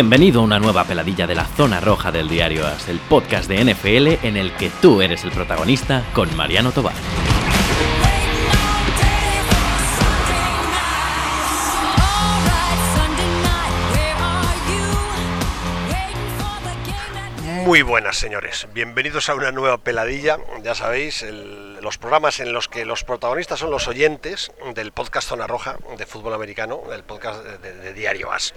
Bienvenido a una nueva peladilla de la zona roja del diario AS, el podcast de NFL en el que tú eres el protagonista con Mariano Tobar. Muy buenas, señores. Bienvenidos a una nueva peladilla. Ya sabéis, los programas en los que los protagonistas son los oyentes del podcast Zona Roja de fútbol americano, el podcast de- de Diario As.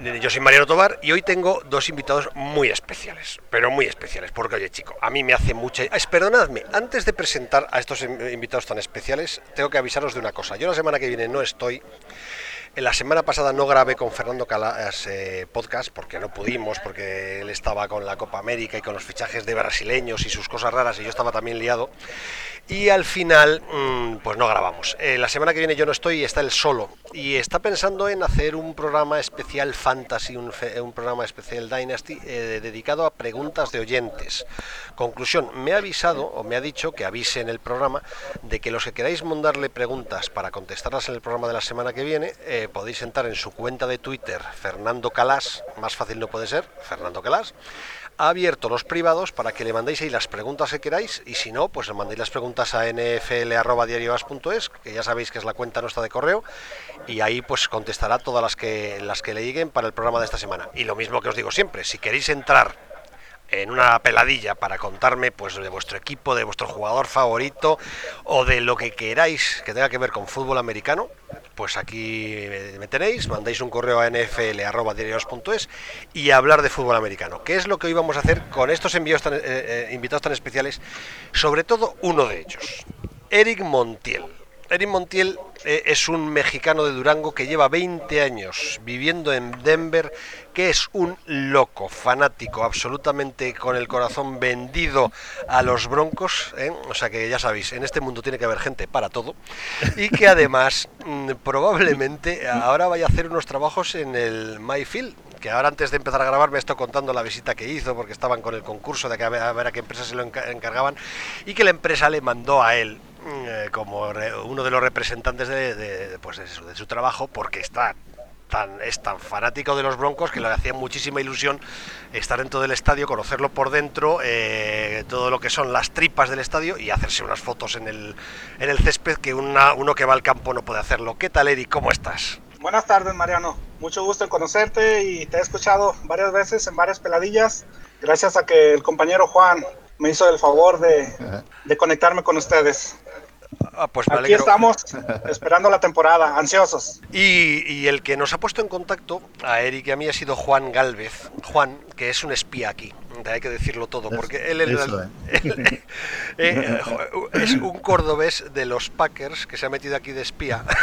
Yo soy Mariano Tobar y hoy tengo dos invitados muy especiales, pero muy especiales, porque oye chico, a mí me hace mucha... Perdonadme, antes de presentar a estos in- invitados tan especiales, tengo que avisaros de una cosa. Yo la semana que viene no estoy, en la semana pasada no grabé con Fernando Calas eh, podcast porque no pudimos, porque él estaba con la Copa América y con los fichajes de brasileños y sus cosas raras y yo estaba también liado. Y al final, mm, pues no grabamos. Eh, la semana que viene yo no estoy y está él solo. Y está pensando en hacer un programa especial Fantasy, un programa especial Dynasty eh, dedicado a preguntas de oyentes. Conclusión, me ha avisado o me ha dicho que avise en el programa de que los que queráis mandarle preguntas para contestarlas en el programa de la semana que viene, eh, podéis entrar en su cuenta de Twitter, Fernando Calas, más fácil no puede ser, Fernando Calas, ha abierto los privados para que le mandéis ahí las preguntas que queráis y si no, pues le mandéis las preguntas a nfl.diarioas.es, que ya sabéis que es la cuenta nuestra de correo, y ahí pues contestará todas las que, las que le lleguen para el programa de esta semana. Y lo mismo que os digo siempre, si queréis entrar en una peladilla para contarme pues de vuestro equipo, de vuestro jugador favorito o de lo que queráis que tenga que ver con fútbol americano, pues aquí me tenéis, mandáis un correo a nfl.diarios.es y hablar de fútbol americano, que es lo que hoy vamos a hacer con estos envíos tan, eh, eh, invitados tan especiales, sobre todo uno de ellos, Eric Montiel. Eric Montiel eh, es un mexicano de Durango que lleva 20 años viviendo en Denver, que es un loco, fanático, absolutamente con el corazón vendido a los broncos. ¿eh? O sea que ya sabéis, en este mundo tiene que haber gente para todo. Y que además mm, probablemente ahora vaya a hacer unos trabajos en el Mayfield. Que ahora antes de empezar a grabar me estoy contando la visita que hizo porque estaban con el concurso de que a ver a, qué empresa se lo enca- encargaban y que la empresa le mandó a él eh, como re- uno de los representantes de, de- pues de su, de su trabajo porque está tan, es tan fanático de los Broncos que le hacía muchísima ilusión estar dentro del estadio, conocerlo por dentro, eh, todo lo que son las tripas del estadio y hacerse unas fotos en el, en el césped que una- uno que va al campo no puede hacerlo. ¿Qué tal, Eric? ¿Cómo estás? Buenas tardes, Mariano. Mucho gusto en conocerte y te he escuchado varias veces en varias peladillas. Gracias a que el compañero Juan me hizo el favor de, de conectarme con ustedes. Ah, pues me Aquí alegro. estamos esperando la temporada, ansiosos. Y, y el que nos ha puesto en contacto a Eric y a mí ha sido Juan Galvez. Juan, que es un espía aquí, hay que decirlo todo, porque él, él- Eso, él- eh, es un cordobés de los Packers que se ha metido aquí de espía.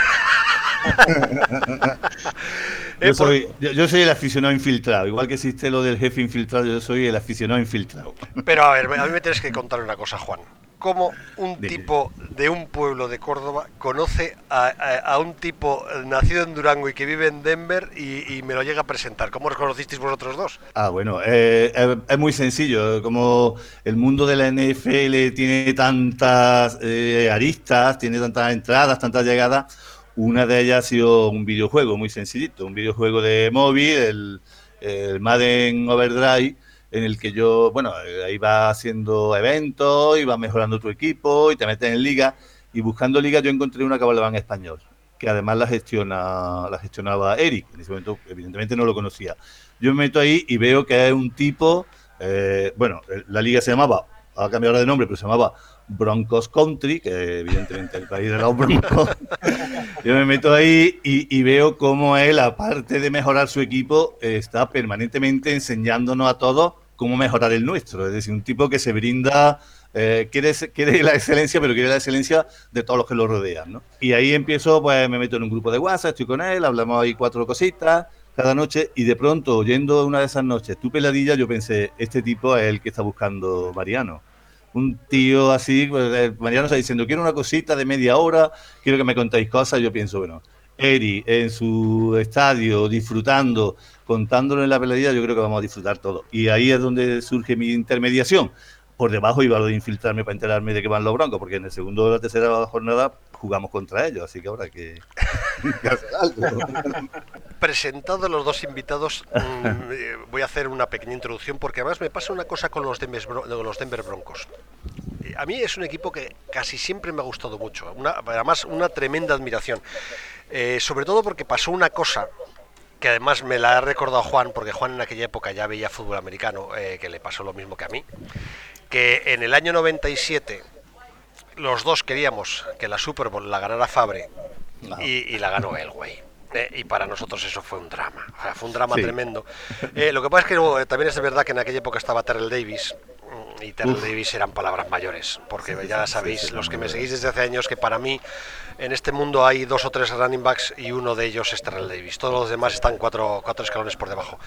Eh, Yo soy, yo, yo soy el aficionado infiltrado, igual que existe lo del jefe infiltrado, yo soy el aficionado infiltrado. Pero a ver, a mí me tienes que contar una cosa, Juan. ¿Cómo un tipo de un pueblo de Córdoba conoce a, a- a un tipo nacido en Durango y que vive en Denver y, y me lo llega a presentar? ¿Cómo os conocisteis vosotros dos? Ah, bueno, eh, es, es muy sencillo, como el mundo de la NFL tiene tantas eh, aristas, tiene tantas entradas, tantas llegadas, una de ellas ha sido un videojuego muy sencillito, un videojuego de móvil, el, el Madden Overdrive, en el que yo, bueno, eh, ahí va haciendo eventos, y va mejorando tu equipo, y te metes en liga, y buscando liga yo encontré una que en español, que además la gestiona, la gestionaba Eric, en ese momento evidentemente no lo conocía. Yo me meto ahí y veo que es un tipo, eh, bueno, eh, la liga se llamaba, ha cambiado ahora de nombre, pero se llamaba Broncos Country, que evidentemente el país de los Broncos. Yo me meto ahí y, veo cómo él, aparte de mejorar su equipo, está permanentemente enseñándonos a todos cómo mejorar el nuestro. Es decir, un tipo que se brinda, eh, quiere la excelencia, pero quiere la excelencia de todos los que lo rodean. ¿no? Y ahí empiezo, pues me meto en un grupo de WhatsApp, estoy con él, hablamos ahí cuatro cositas cada noche y de pronto, oyendo una de esas noches tu peladilla, yo pensé, este tipo es el que está buscando Mariano. Un tío así, pues, eh, Mariano está diciendo, quiero una cosita de media hora, quiero que me contéis cosas, yo pienso, bueno, Eri en su estadio, disfrutando, contándolo en la peladilla, yo creo que vamos a disfrutar todo. Y ahí es donde surge mi intermediación. Por debajo iba de infiltrarme para enterarme de que van los broncos, porque en el segundo o la tercera jornada jugamos contra ellos, así que ahora que... Presentados los dos invitados, mm, eh, voy a hacer una pequeña introducción porque además me pasa una cosa con los Denver, los Denver Broncos. Eh, a mí es un equipo que casi siempre me ha gustado mucho, además una tremenda admiración. Eh, sobre todo porque pasó una cosa que además me la ha recordado Juan, porque Juan en aquella época ya veía fútbol americano, que le pasó lo mismo que a mí, que en el año 97 los dos queríamos que la Super Bowl la ganara Fabre y, la ganó él, güey. Eh, y para nosotros eso fue un drama, fue un drama tremendo. Eh, lo que pasa es que también es de verdad que en aquella época estaba Terrell Davis, y Terrell Davis eran palabras mayores, porque ya sabéis, los que me seguís desde hace años, que para mí en este mundo hay dos o tres running backs y uno de ellos es Terrell Davis. Todos los demás están cuatro, cuatro escalones por debajo.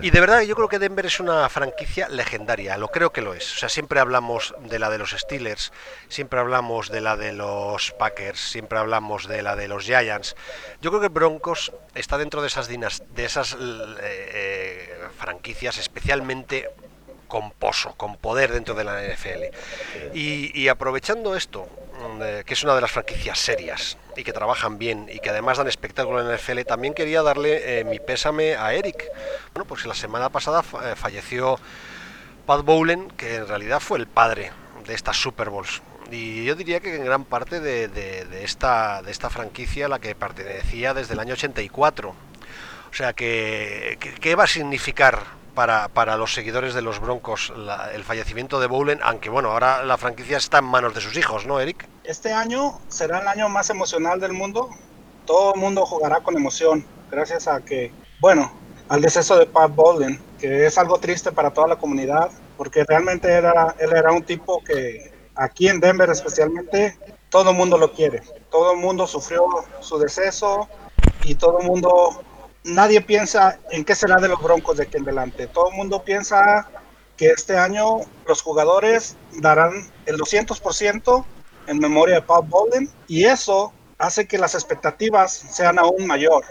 Y de verdad, yo creo que Denver es una franquicia legendaria, lo creo que lo es. O sea, siempre hablamos de la de los Steelers, siempre hablamos de la de los Packers, siempre hablamos de la de los Giants. Yo creo que Broncos está dentro de esas, dinas, de esas eh, eh, franquicias especialmente con pozo, con poder dentro de la NFL. Y, aprovechando esto, mm, que es una de las franquicias serias y que trabajan bien y que además dan espectáculo en la NFL, también quería darle eh, mi pésame a Eric. Bueno, pues la semana pasada eh, falleció Pat Bowlen, que en realidad fue el padre de estas Super Bowls. Y yo diría que en gran parte de, esta, de esta franquicia la que pertenecía desde el año 84. O sea, que, ¿qué va a significar para, para los seguidores de los Broncos el fallecimiento de Bowlen, aunque bueno, ahora la franquicia está en manos de sus hijos, ¿no, Eric? Este año será el año más emocional del mundo. Todo el mundo jugará con emoción, gracias a que, bueno, al deceso de Pat Bowlen, que es algo triste para toda la comunidad, porque realmente era, él era un tipo que aquí en Denver especialmente, todo el mundo lo quiere. Todo el mundo sufrió su deceso y todo el mundo nadie piensa en qué será de los Broncos de aquí en adelante. Todo el mundo piensa que este año los jugadores darán el 200% en memoria de Paul Bolden y eso hace que las expectativas sean aún mayor.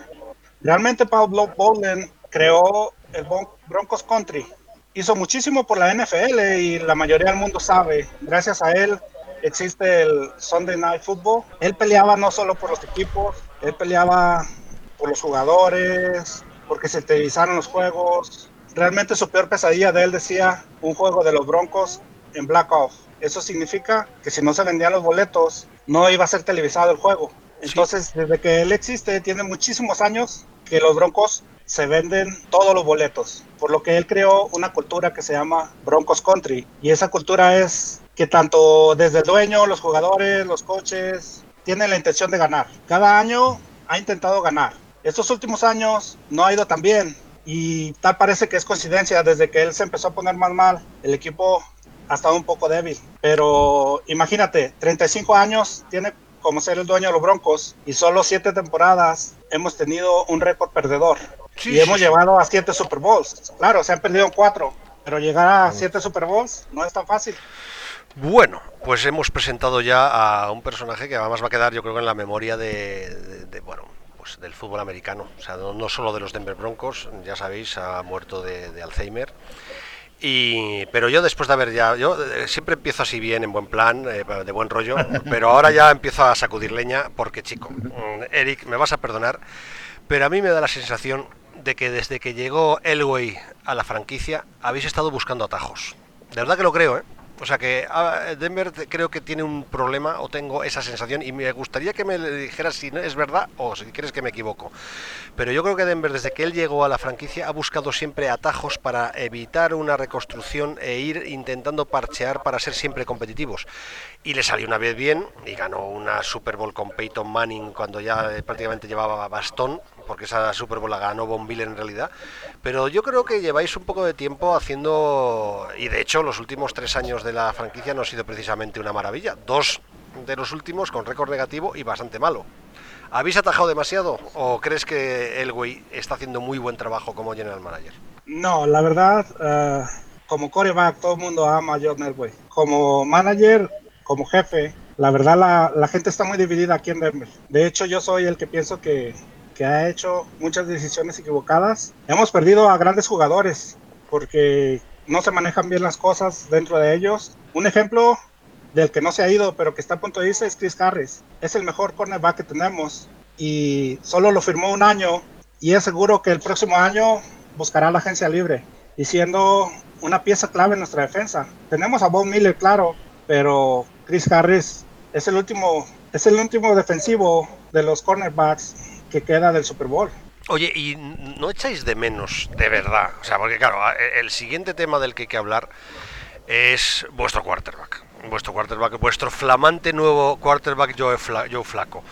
Realmente Paul Bolden creó el Broncos Country, hizo muchísimo por la NFL y la mayoría del mundo sabe, gracias a él existe el Sunday Night Football. Él peleaba no solo por los equipos, él peleaba por los jugadores, porque se televisaron los juegos. Realmente su peor pesadilla de él decía un juego de los Broncos en Black Off. Eso significa que si no se vendían los boletos, no iba a ser televisado el juego. Entonces, desde que él existe, tiene muchísimos años que los Broncos se venden todos los boletos, por lo que él creó una cultura que se llama Broncos Country. Y esa cultura es que tanto desde el dueño, los jugadores, los coches, tienen la intención de ganar. Cada año ha intentado ganar. Estos últimos años no ha ido tan bien y tal parece que es coincidencia. Desde que él se empezó a poner más mal, el equipo ha estado un poco débil. Pero imagínate, 35 años tiene como ser el dueño de los Broncos y solo 7 temporadas hemos tenido un récord perdedor. y hemos llevado a 7 Super Bowls. Claro, se han perdido 4, pero llegar a 7 Super Bowls no es tan fácil. Bueno, pues hemos presentado ya a un personaje que además va a quedar yo creo en la memoria de bueno, pues, del fútbol americano, o sea, no, solo de los Denver Broncos, ya sabéis, ha muerto de, Alzheimer. Y, pero yo después de haber ya, yo eh, siempre empiezo así bien, en buen plan, eh, de buen rollo, pero ahora ya empiezo a sacudir leña porque chico, mm, Eric, me vas a perdonar, pero a mí me da la sensación de que desde que llegó Elway a la franquicia habéis estado buscando atajos. De verdad que lo creo, ¿eh? O sea que ah, Denver creo que tiene un problema o tengo esa sensación y me gustaría que me dijeras si es verdad o si crees que me equivoco. Pero yo creo que Denver desde que él llegó a la franquicia ha buscado siempre atajos para evitar una reconstrucción e ir intentando parchear para ser siempre competitivos. Y le salió una vez bien y ganó una Super Bowl con Peyton Manning cuando ya prácticamente llevaba bastón porque esa Super Bowl la ganó Von en realidad. Pero yo creo que lleváis un poco de tiempo haciendo, y de hecho los últimos tres años de la franquicia no ha sido precisamente una maravilla. Dos de los últimos con récord negativo y bastante malo. ¿Habéis atajado demasiado o crees que Elway está haciendo muy buen trabajo como general manager? No, la verdad, uh, como coreback todo el mundo ama a John Elway. Como manager, como jefe, la verdad la, la, gente está muy dividida aquí en Denver. De hecho, yo soy el que pienso que que ha hecho muchas decisiones equivocadas. Hemos perdido a grandes jugadores porque no se manejan bien las cosas dentro de ellos. Un ejemplo del que no se ha ido, pero que está a punto de irse es Chris Harris. Es el mejor cornerback que tenemos, y solo lo firmó un año y es seguro que el próximo año buscará la agencia libre y siendo una pieza clave en nuestra defensa. Tenemos a Bob Miller, claro, pero Chris Harris es el último, es el último defensivo de los cornerbacks que queda del Super Bowl. Oye, ¿y no echáis de menos, de verdad? O sea, porque claro, el siguiente tema del que hay que hablar es vuestro quarterback. Vuestro quarterback, vuestro flamante nuevo quarterback Joe, Flaco,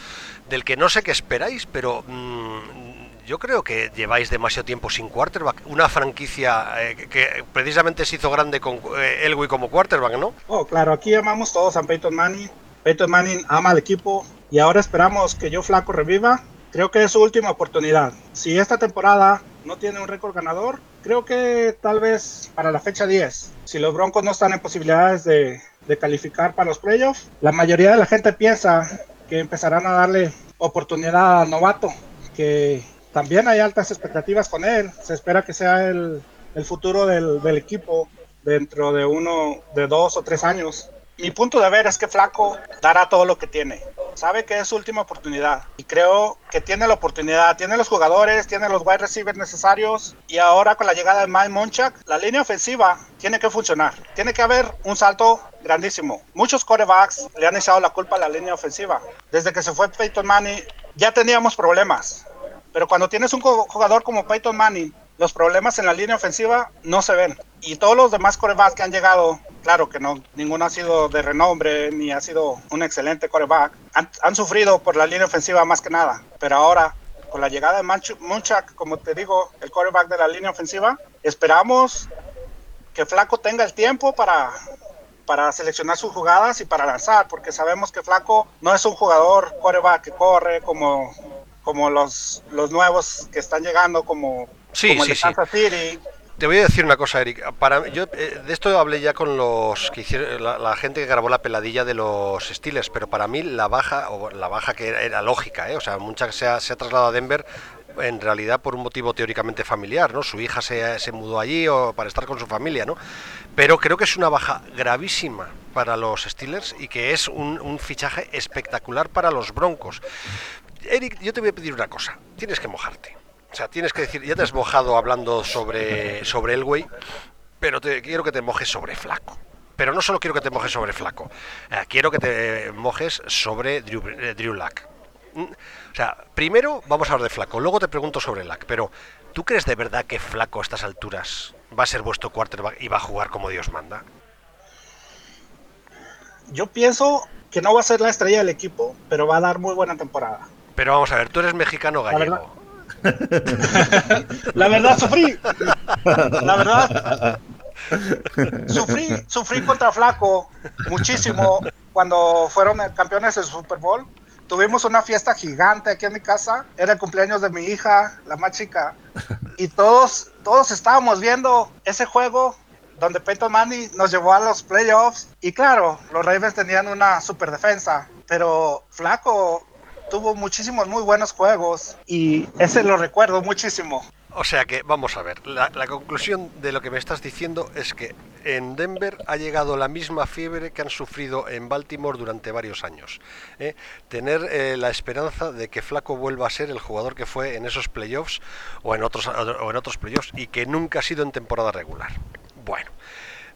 del que no sé qué esperáis, pero mm, yo creo que lleváis demasiado tiempo sin quarterback. Una franquicia eh, que precisamente se hizo grande con eh, Elway como quarterback, ¿no? Oh, claro, aquí amamos todos a Peyton Manning. Peyton Manning ama al equipo y ahora esperamos que Joe Flaco reviva. Creo que es su última oportunidad. Si esta temporada no tiene un récord ganador, creo que tal vez para la fecha 10, si los Broncos no están en posibilidades de, calificar para los playoffs, la mayoría de la gente piensa que empezarán a darle oportunidad a Novato, que también hay altas expectativas con él. Se espera que sea el, futuro del, del, equipo dentro de uno, de dos o tres años. Mi punto de ver es que Flaco dará todo lo que tiene sabe que es su última oportunidad y creo que tiene la oportunidad, tiene los jugadores, tiene los wide receivers necesarios y ahora con la llegada de Mike Monchak, la línea ofensiva tiene que funcionar. Tiene que haber un salto grandísimo. Muchos corebacks le han echado la culpa a la línea ofensiva. Desde que se fue Peyton Manning ya teníamos problemas. Pero cuando tienes un jugador como Peyton Manning, los problemas en la línea ofensiva no se ven. Y todos los demás corebacks que han llegado claro que no, ninguno ha sido de renombre ni ha sido un excelente coreback. Han, sufrido por la línea ofensiva más que nada, pero ahora con la llegada de Munchak, como te digo, el coreback de la línea ofensiva, esperamos que Flaco tenga el tiempo para, para seleccionar sus jugadas y para lanzar, porque sabemos que Flaco no es un jugador coreback que corre como, como los, los nuevos que están llegando, como, como el de Kansas City te voy a decir una cosa, Eric. Eh, de esto hablé ya con los que hicieron, la, gente que grabó la peladilla de los Steelers, pero para mí la baja, o la baja que era, lógica, ¿eh? o sea, mucha se ha, se ha trasladado a Denver en realidad por un motivo teóricamente familiar, ¿no? Su hija se, se, mudó allí o para estar con su familia, ¿no? Pero creo que es una baja gravísima para los Steelers y que es un fichaje espectacular para los Broncos. Eric, yo te voy a pedir una cosa, tienes que mojarte. O sea, tienes que decir, ya te has mojado hablando sobre, sobre Elway, pero te, quiero que te mojes sobre Flaco. Pero no solo quiero que te mojes sobre Flaco, eh, quiero que te mojes sobre Drew, eh, Drew Lack. Mm, o sea, primero vamos a hablar de Flaco, luego te pregunto sobre Lack, pero ¿tú crees de verdad que Flaco a estas alturas va a ser vuestro quarterback y va a jugar como Dios manda? Yo pienso que no va a ser la estrella del equipo, pero va a dar muy buena temporada. Pero vamos a ver, tú eres mexicano gallego. La verdad, sufrí. La verdad. Sufrí, sufrí contra Flaco muchísimo cuando fueron campeones del Super Bowl. Tuvimos una fiesta gigante aquí en mi casa. Era el cumpleaños de mi hija, la más chica. Y todos, todos estábamos viendo ese juego donde Peyton Manning nos llevó a los playoffs. Y claro, los Ravens tenían una super defensa. Pero Flaco tuvo muchísimos muy buenos juegos y ese lo recuerdo muchísimo. O sea que, vamos a ver, la, conclusión de lo que me estás diciendo es que en Denver ha llegado la misma fiebre que han sufrido en Baltimore durante varios años. ¿eh? Tener eh, la esperanza de que Flaco vuelva a ser el jugador que fue en esos playoffs o en otros, o en otros playoffs y que nunca ha sido en temporada regular. Bueno,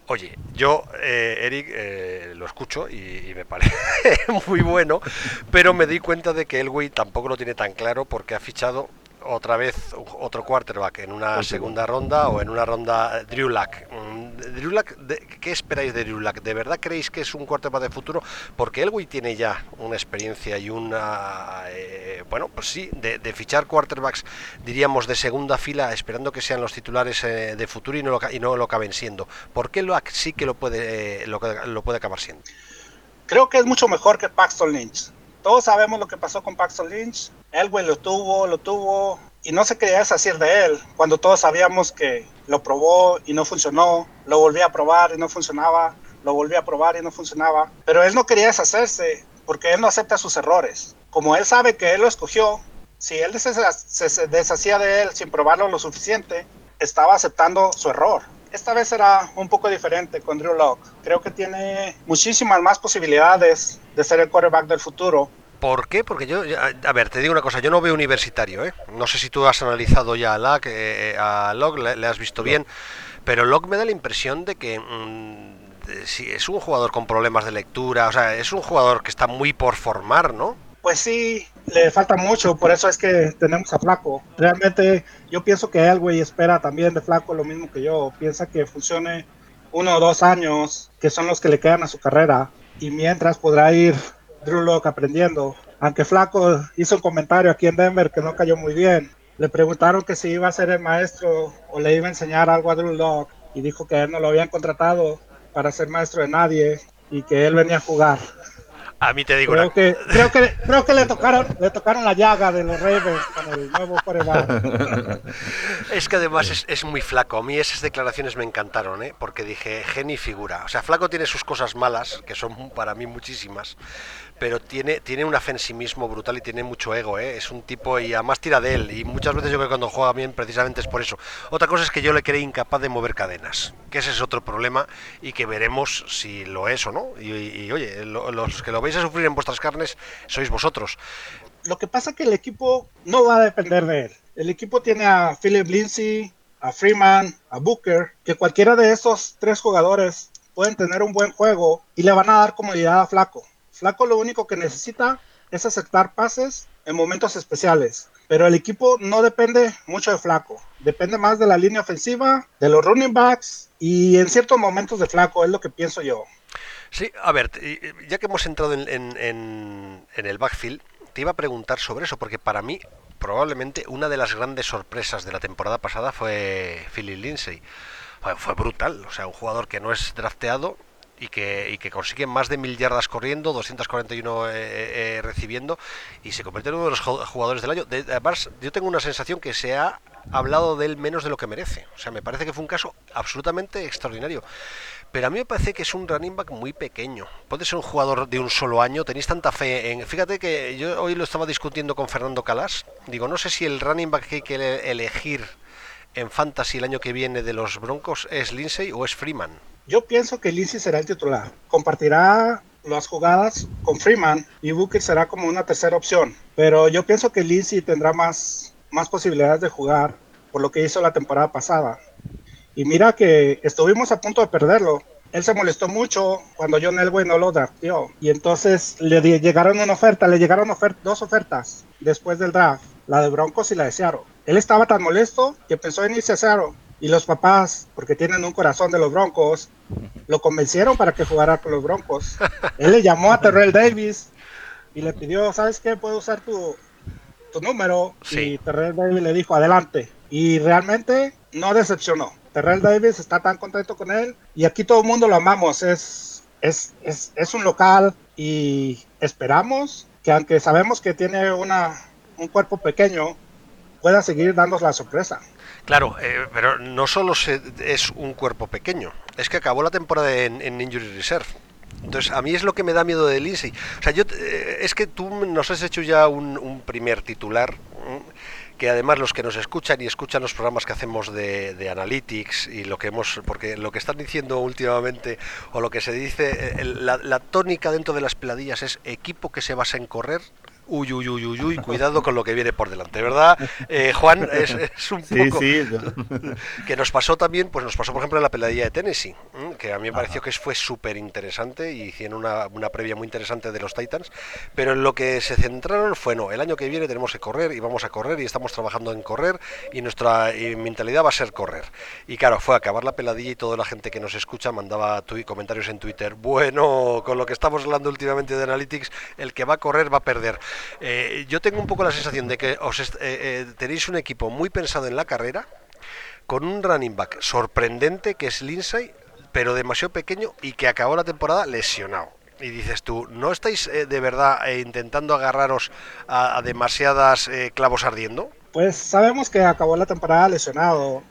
Oye, yo, eh, Eric, eh, lo escucho y, me parece muy bueno, pero me di cuenta de que Elway tampoco lo tiene tan claro porque ha fichado otra vez otro quarterback en una segunda ronda o en una ronda eh, Drew Luck. Mm, Drew Luck ¿Qué esperáis de Drew Luck? ¿De verdad creéis que es un quarterback de futuro? Porque Elway tiene ya una experiencia y una... Eh, bueno, pues sí, de, fichar quarterbacks, diríamos, de segunda fila, esperando que sean los titulares eh, de futuro y no, lo, y no lo acaben siendo. ¿Por qué Luck sí que lo puede, lo, lo puede acabar siendo? Creo que es mucho mejor que Paxton Lynch. Todos sabemos lo que pasó con Paxton Lynch Elway lo tuvo, lo tuvo y no se quería deshacer de él cuando todos sabíamos que lo probó y no funcionó, lo volvía a probar y no funcionaba, lo volvía a probar y no funcionaba, pero él no quería deshacerse porque él no acepta sus errores. Como él sabe que él lo escogió, si él se, deshacía de él sin probarlo lo suficiente, estaba aceptando su error. Esta vez será un poco diferente con Drew Locke. Creo que tiene muchísimas más posibilidades de ser el quarterback del futuro ¿Por qué? Porque yo, a ver, te digo una cosa, yo no veo universitario, ¿eh? No sé si tú has analizado ya a Locke, eh, a Locke le, has visto bien, pero Locke me da la impresión de que mm, si es un jugador con problemas de lectura, o sea, es un jugador que está muy por formar, ¿no? Pues sí, le falta mucho, por eso es que tenemos a Flaco. Realmente yo pienso que Elway espera también de Flaco lo mismo que yo, piensa que funcione uno o dos años, que son los que le quedan a su carrera, y mientras podrá ir Drew Locke aprendiendo. Aunque Flaco hizo un comentario aquí en Denver que no cayó muy bien. Le preguntaron que si iba a ser el maestro o le iba a enseñar algo a Drew Locke y dijo que él no lo habían contratado para ser maestro de nadie y que él venía a jugar. A mí te digo creo que creo que creo que le tocaron le tocaron la llaga de los Ravens con el nuevo coreback. es que además es, es, muy flaco. A mí esas declaraciones me encantaron, ¿eh? porque dije genio figura. O sea, flaco tiene sus cosas malas que son para mí muchísimas, pero tiene, tiene un afensimismo brutal y tiene mucho ego, ¿eh? es un tipo y además tira de él y muchas veces yo creo que cuando juega bien precisamente es por eso. Otra cosa es que yo le creí incapaz de mover cadenas, que ese es otro problema y que veremos si lo es o no. Y, oye, los que lo vais a sufrir en vuestras carnes sois vosotros. Lo que pasa es que el equipo no va a depender de él. El equipo tiene a Philip Lindsay, a Freeman, a Booker, que cualquiera de esos tres jugadores pueden tener un buen juego y le van a dar comodidad a Flaco. Flaco lo único que necesita es aceptar pases en momentos especiales. Pero el equipo no depende mucho de Flaco. Depende más de la línea ofensiva, de los running backs y en ciertos momentos de Flaco, es lo que pienso yo. Sí, a ver, ya que hemos entrado en, el backfield, te iba a preguntar sobre eso, porque para mí probablemente una de las grandes sorpresas de la temporada pasada fue Philly Lindsay. Fue, fue, brutal, o sea, un jugador que no es drafteado y que, y que consigue más de mil yardas corriendo, 241 eh, eh, recibiendo y se convierte en uno de los jugadores del año. además, yo tengo una sensación que se ha hablado de él menos de lo que merece. O sea, me parece que fue un caso absolutamente extraordinario. Pero a mí me parece que es un running back muy pequeño. Puede ser un jugador de un solo año. Tenéis tanta fe en. Fíjate que yo hoy lo estaba discutiendo con Fernando Calas. Digo, no sé si el running back que hay que elegir en fantasy el año que viene de los Broncos es Lindsay o es Freeman. Yo pienso que Lindsay será el titular. Compartirá las jugadas con Freeman y Booker será como una tercera opción. Pero yo pienso que Lindsay tendrá más, más posibilidades de jugar por lo que hizo la temporada pasada. Y mira que estuvimos a punto de perderlo. Él se molestó mucho cuando John Elway no lo drafteó. Y entonces le llegaron una oferta, le llegaron dos ofertas después del draft, la de Broncos y la de Seattle. Él estaba tan molesto que pensó en irse a Seattle y los papás, porque tienen un corazón de los Broncos, lo convencieron para que jugara con los Broncos. Él le llamó a Terrell Davis y le pidió, ¿sabes qué? Puedo usar tu, tu número. Y Terrell Davis le dijo, adelante. Y realmente no decepcionó. Terrell Davis está tan contento con él y aquí todo el mundo lo amamos. Es, es, es, es un local y esperamos que aunque sabemos que tiene una, un cuerpo pequeño, pueda seguir dando la sorpresa. Claro, eh, pero no solo es un cuerpo pequeño, es que acabó la temporada en, Injury Reserve. Entonces, a mí es lo que me da miedo de Lindsay. O sea, yo, eh, es que tú nos has hecho ya un, primer titular, que además los que nos escuchan y escuchan los programas que hacemos de, analytics y lo que hemos, porque lo que están diciendo últimamente, o lo que se dice, la, la tónica dentro de las peladillas es equipo que se basa en correr, uy, uy, uy, uy, uy, cuidado con lo que viene por delante, ¿verdad? Eh, Juan, es, un poco... que nos pasó también, pues nos pasó por ejemplo en la peladilla de Tennessee, que a mí me pareció que fue súper interesante y hicieron una, una, previa muy interesante de los Titans, pero en lo que se centraron fue, no, el año que viene tenemos que correr y vamos a correr y estamos trabajando en correr y nuestra mentalidad va a ser correr. Y claro, fue acabar la peladilla y toda la gente que nos escucha mandaba comentarios en Twitter, bueno, con lo que estamos hablando últimamente de Analytics, el que va a correr va a perder. Eh, yo tengo un poco la sensación de que os eh, eh, tenéis un equipo muy pensado en la carrera, con un running back sorprendente que es Lindsay, pero demasiado pequeño y que acabó la temporada lesionado. Y dices tú, ¿no estáis de verdad intentando agarraros a, demasiadas clavos ardiendo? Pues sabemos que acabó la temporada lesionado,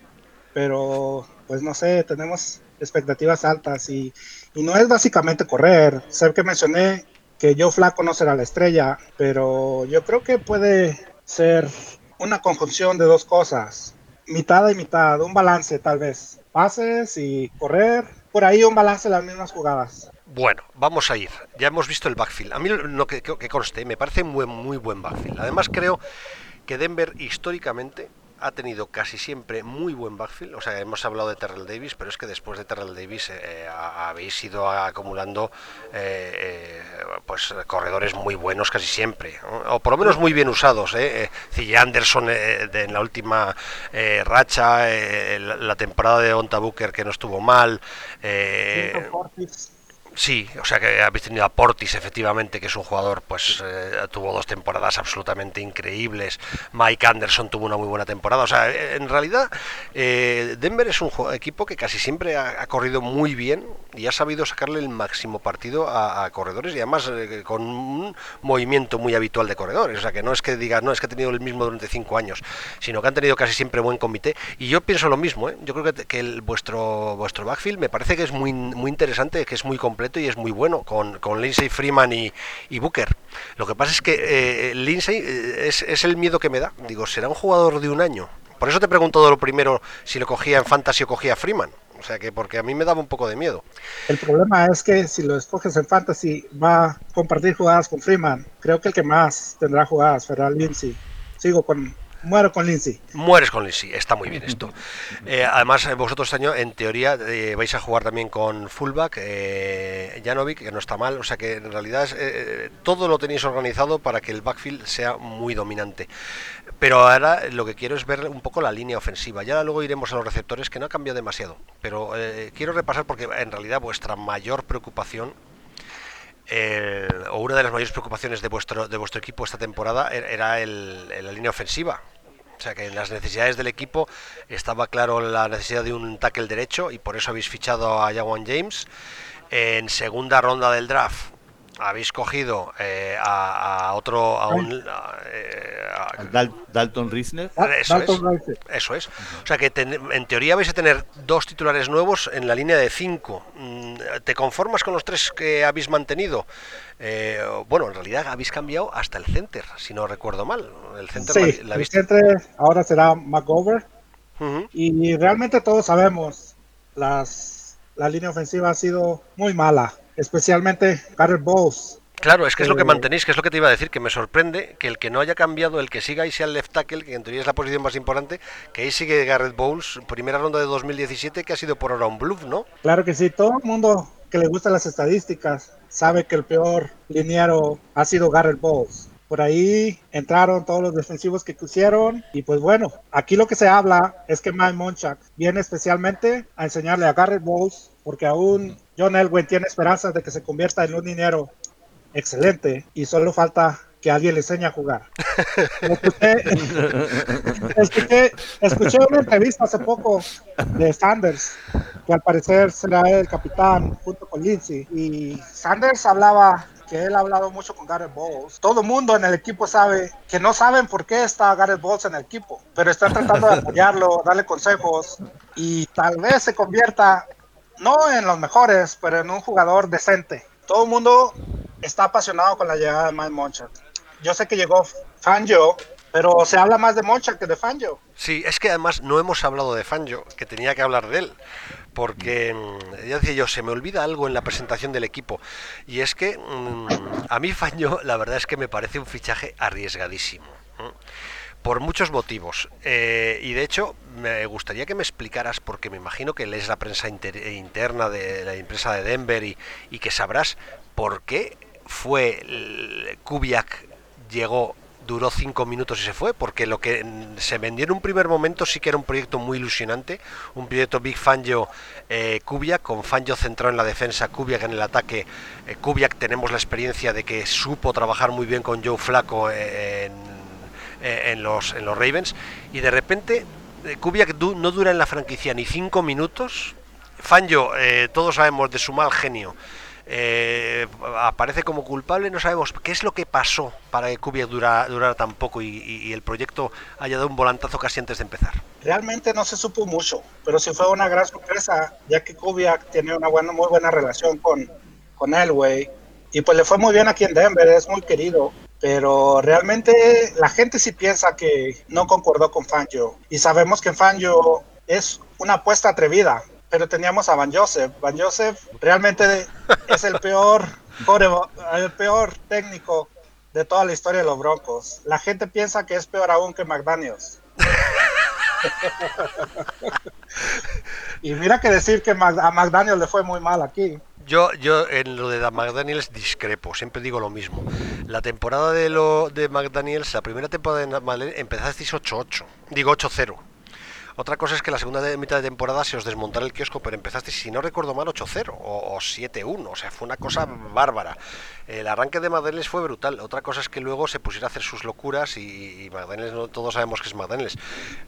pero pues no sé, tenemos expectativas altas y, y no es básicamente correr. Sé que mencioné que yo flaco no será la estrella, pero yo creo que puede ser una conjunción de dos cosas, mitad y mitad, un balance tal vez, pases y correr, por ahí un balance de las mismas jugadas. Bueno, vamos a ir. Ya hemos visto el backfield. A mí lo que, que conste, me parece muy, muy buen backfield. Además creo que Denver históricamente ha tenido casi siempre muy buen backfield. O sea, hemos hablado de Terrell Davis, pero es que después de Terrell Davis eh, eh, habéis ido acumulando eh, pues corredores muy buenos casi siempre, o por lo menos muy bien usados. Eh. Anderson en la última racha, la, temporada de Onta Booker que no estuvo mal. Sí, o sea que habéis tenido a Portis, efectivamente, que es un jugador, pues eh, tuvo dos temporadas absolutamente increíbles. Mike Anderson tuvo una muy buena temporada. O sea, eh, en realidad, eh, Denver es un equipo que casi siempre ha, corrido muy bien y ha sabido sacarle el máximo partido a, corredores y además con un movimiento muy habitual de corredores. O sea, que no es que digas, no, es que ha tenido el mismo durante cinco años, sino que han tenido casi siempre buen comité. Y yo pienso lo mismo, Yo creo que, el, vuestro, vuestro backfield me parece que es muy, muy interesante, que es muy y es muy bueno con, con Lindsay Freeman y, Booker. Lo que pasa es que eh, Lindsay eh, es, es, el miedo que me da. Digo, ¿será un jugador de un año? Por eso te pregunto lo primero si lo cogía en Fantasy o cogía Freeman. O sea que porque a mí me daba un poco de miedo. El problema es que si lo escoges en Fantasy va a compartir jugadas con Freeman. Creo que el que más tendrá jugadas será Lindsay. Sigo con, Muero con Lindsay. Mueres con Lindsay, está muy bien esto. Eh, además, eh, vosotros este año, en teoría, eh, vais a jugar también con fullback, eh, Janovic, que no está mal. O sea que en realidad todo lo tenéis organizado para que el backfield sea muy dominante. Pero ahora lo que quiero es ver un poco la línea ofensiva. Ya luego iremos a los receptores, que no ha cambiado demasiado. Pero quiero repasar porque en realidad vuestra mayor preocupación o una de las mayores preocupaciones de vuestro, de vuestro equipo esta temporada er, era el, la línea ofensiva. O sea que en las necesidades del equipo estaba claro la necesidad de un tackle derecho y por eso habéis fichado a Jawan James. En segunda ronda del draft habéis cogido eh, a, otro, a un... Eh, Dalton Risner. Eso, es, eso es. O sea que en teoría vais a tener dos titulares nuevos en la línea de cinco. Mm, ¿Te conformas con los tres que habéis mantenido? Eh, bueno, en realidad habéis cambiado hasta el center, si no recuerdo mal. El center, la, el center ahora será McGover. Y realmente todos sabemos, las, la línea ofensiva ha sido muy mala especialmente Garrett Bowles. Claro, es que es lo que eh, mantenéis, que es lo que te iba a decir, que me sorprende que el que no haya cambiado, el que siga ahí sea el left tackle, que en teoría es la posición más importante, que ahí sigue Garrett Bowles, primera ronda de 2017, que ha sido por ahora un bluff, ¿no? Claro que sí, todo el mundo que le gusta las estadísticas sabe que el peor liniero ha sido Garrett Bowles. Por ahí entraron todos los defensivos que quisieron y pues bueno, aquí lo que se habla es que Mike Monchak viene especialmente a enseñarle a Garrett Bowles porque aún John Elway tiene esperanzas de que se convierta en un dinero excelente y solo falta que alguien le enseñe a jugar. Escuché, escuché, una entrevista hace poco de Sanders, que al parecer será el capitán junto con Lindsay, y Sanders hablaba que él ha hablado mucho con Gareth Bowles. Todo el mundo en el equipo sabe que no saben por qué está Gareth Bowles en el equipo, pero están tratando de apoyarlo, darle consejos y tal vez se convierta no en los mejores, pero en un jugador decente. Todo el mundo está apasionado con la llegada de Mike Monchak. Yo sé que llegó Fangio, pero se habla más de Monchak que de Fangio. Sí, es que además no hemos hablado de Fangio, que tenía que hablar de él, porque mm, ya decía yo, se me olvida algo en la presentación del equipo, y es que mm, a mí Fangio la verdad es que me parece un fichaje arriesgadísimo por muchos motivos. Eh, y de hecho, me gustaría que me explicaras, porque me imagino que lees la prensa interna de la empresa de Denver y, que sabrás por qué fue Kubiak llegó duró cinco minutos y se fue, porque lo que se vendió en un primer momento sí que era un proyecto muy ilusionante, un proyecto Big Fangio eh, Kubiak, con Fangio centrado en la defensa, Kubiak en el ataque. Eh, Kubiak tenemos la experiencia de que supo trabajar muy bien con Joe Flaco en eh, en, los, en los Ravens, y de repente eh, Kubiak no dura en la franquicia ni cinco minutos. Fangio, eh, todos sabemos de su mal genio, aparece como culpable, no sabemos qué es lo que pasó para que Kubiak durara, durara tan poco y, el proyecto haya dado un volantazo casi antes de empezar. Realmente no se supo mucho, pero sí fue una gran sorpresa, ya que Kubiak tiene una buena, muy buena relación con, con Elway, y pues le fue muy bien aquí en Denver, es muy querido pero realmente la gente sí piensa que no concordó con Fangio y sabemos que Fangio es una apuesta atrevida, pero teníamos a Van Joseph. Van Joseph realmente es el peor, el peor técnico de toda la historia de los Broncos. La gente piensa que es peor aún que McDaniels. y mira que decir que a McDaniels le fue muy mal aquí. Yo, yo en lo de McDaniels discrepo, siempre digo lo mismo. La temporada de lo de McDaniels, la primera temporada de McDaniels empezasteis 8-8, digo 8-0 otra cosa es que la segunda mitad de temporada se os desmontara el kiosco, pero empezaste, si no recuerdo mal, 8-0 o, 7-1. O sea, fue una cosa bárbara. El arranque de Magdalenes fue brutal. Otra cosa es que luego se pusiera a hacer sus locuras y, y no, todos sabemos que es Magdalenes.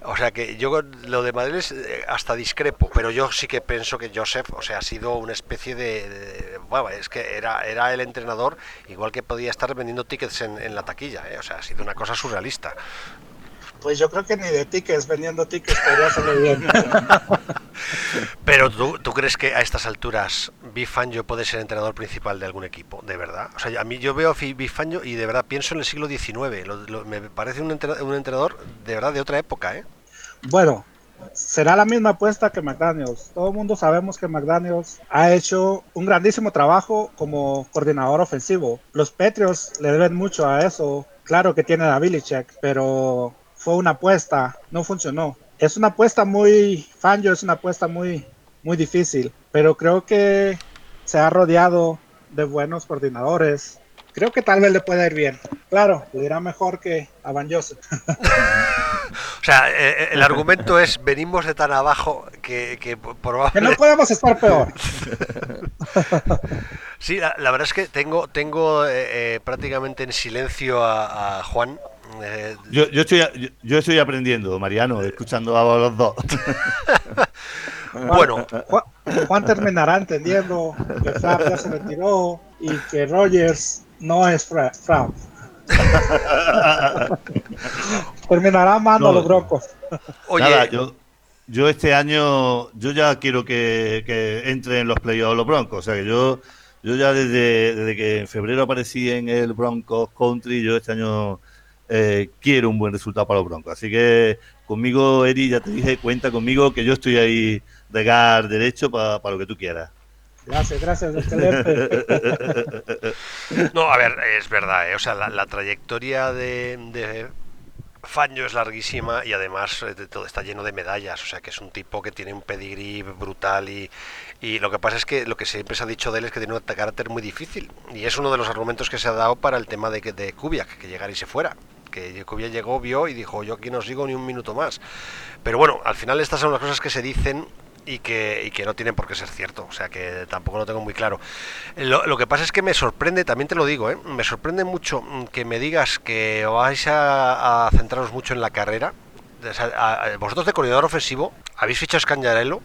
O sea que yo lo de Magdalenes eh, hasta discrepo, pero yo sí que pienso que Joseph, o sea, ha sido una especie de... bueno, es que era, era el entrenador, igual que podía estar vendiendo tickets en, la taquilla. ¿eh? O sea, ha sido una cosa surrealista. Pues yo creo que ni de tickets, vendiendo tickets podría hacerlo bien. Pero ¿tú, ¿tú, crees que a estas alturas Bifanjo puede ser entrenador principal de algún equipo, de verdad. O sea, a mí yo veo a Bifanjo y de verdad pienso en el siglo XIX. me parece un entrenador, de verdad de otra época, ¿eh? Bueno, será la misma apuesta que McDaniels. Todo el mundo sabemos que McDaniels ha hecho un grandísimo trabajo como coordinador ofensivo. Los Patriots le deben mucho a eso. Claro que tiene a Check, pero fue una apuesta, no funcionó. Es una apuesta muy, Fangio es una apuesta muy, muy difícil, pero creo que se ha rodeado de buenos coordinadores. Creo que tal vez le pueda ir bien. Claro, le irá mejor que a Van Joseph. o sea, eh, eh, el argumento es venimos de tan abajo que, que probablemente... Que no podemos estar peor. sí, la, verdad es que tengo, tengo eh, prácticamente en silencio a Juan eh, yo, yo, estoy, yo, estoy aprendiendo, Mariano, escuchando a los dos. bueno, Juan, terminará entendiendo que Frapp ya se retiró y que Rogers no es Frapp. terminará amando a los Broncos. Oye, yo, yo este año, yo ya quiero que, que entre en los playoffs los Broncos. O sea que yo, yo ya desde, desde que en febrero aparecí en el Broncos Country, yo este año eh, quiero un buen resultado para los Broncos. Así que conmigo, Eri, ya te dije, cuenta conmigo que yo estoy ahí de gar derecho para lo que tú quieras. Gracias, gracias, No, a ver, es verdad, eh, o sea, la, trayectoria de, de Faño es larguísima y además eh, todo está lleno de medallas, o sea que es un tipo que tiene un pedigrí brutal y, y lo que pasa es que lo que siempre se ha dicho de él es que tiene un carácter muy difícil y es uno de los argumentos que se ha dado para el tema de, de Kubiak, que llegara y se fuera que Kubiak llegó, vio y dijo, yo aquí no sigo ni un minuto más. Pero bueno, al final estas son las cosas que se dicen y que, y que no tienen por qué ser cierto, o sea que tampoco lo tengo muy claro. Lo, que pasa es que me sorprende, también te lo digo, ¿eh? me sorprende mucho que me digas que vais a, a centraros mucho en la carrera, vosotros de coordinador ofensivo habéis fichado a Scanjarello,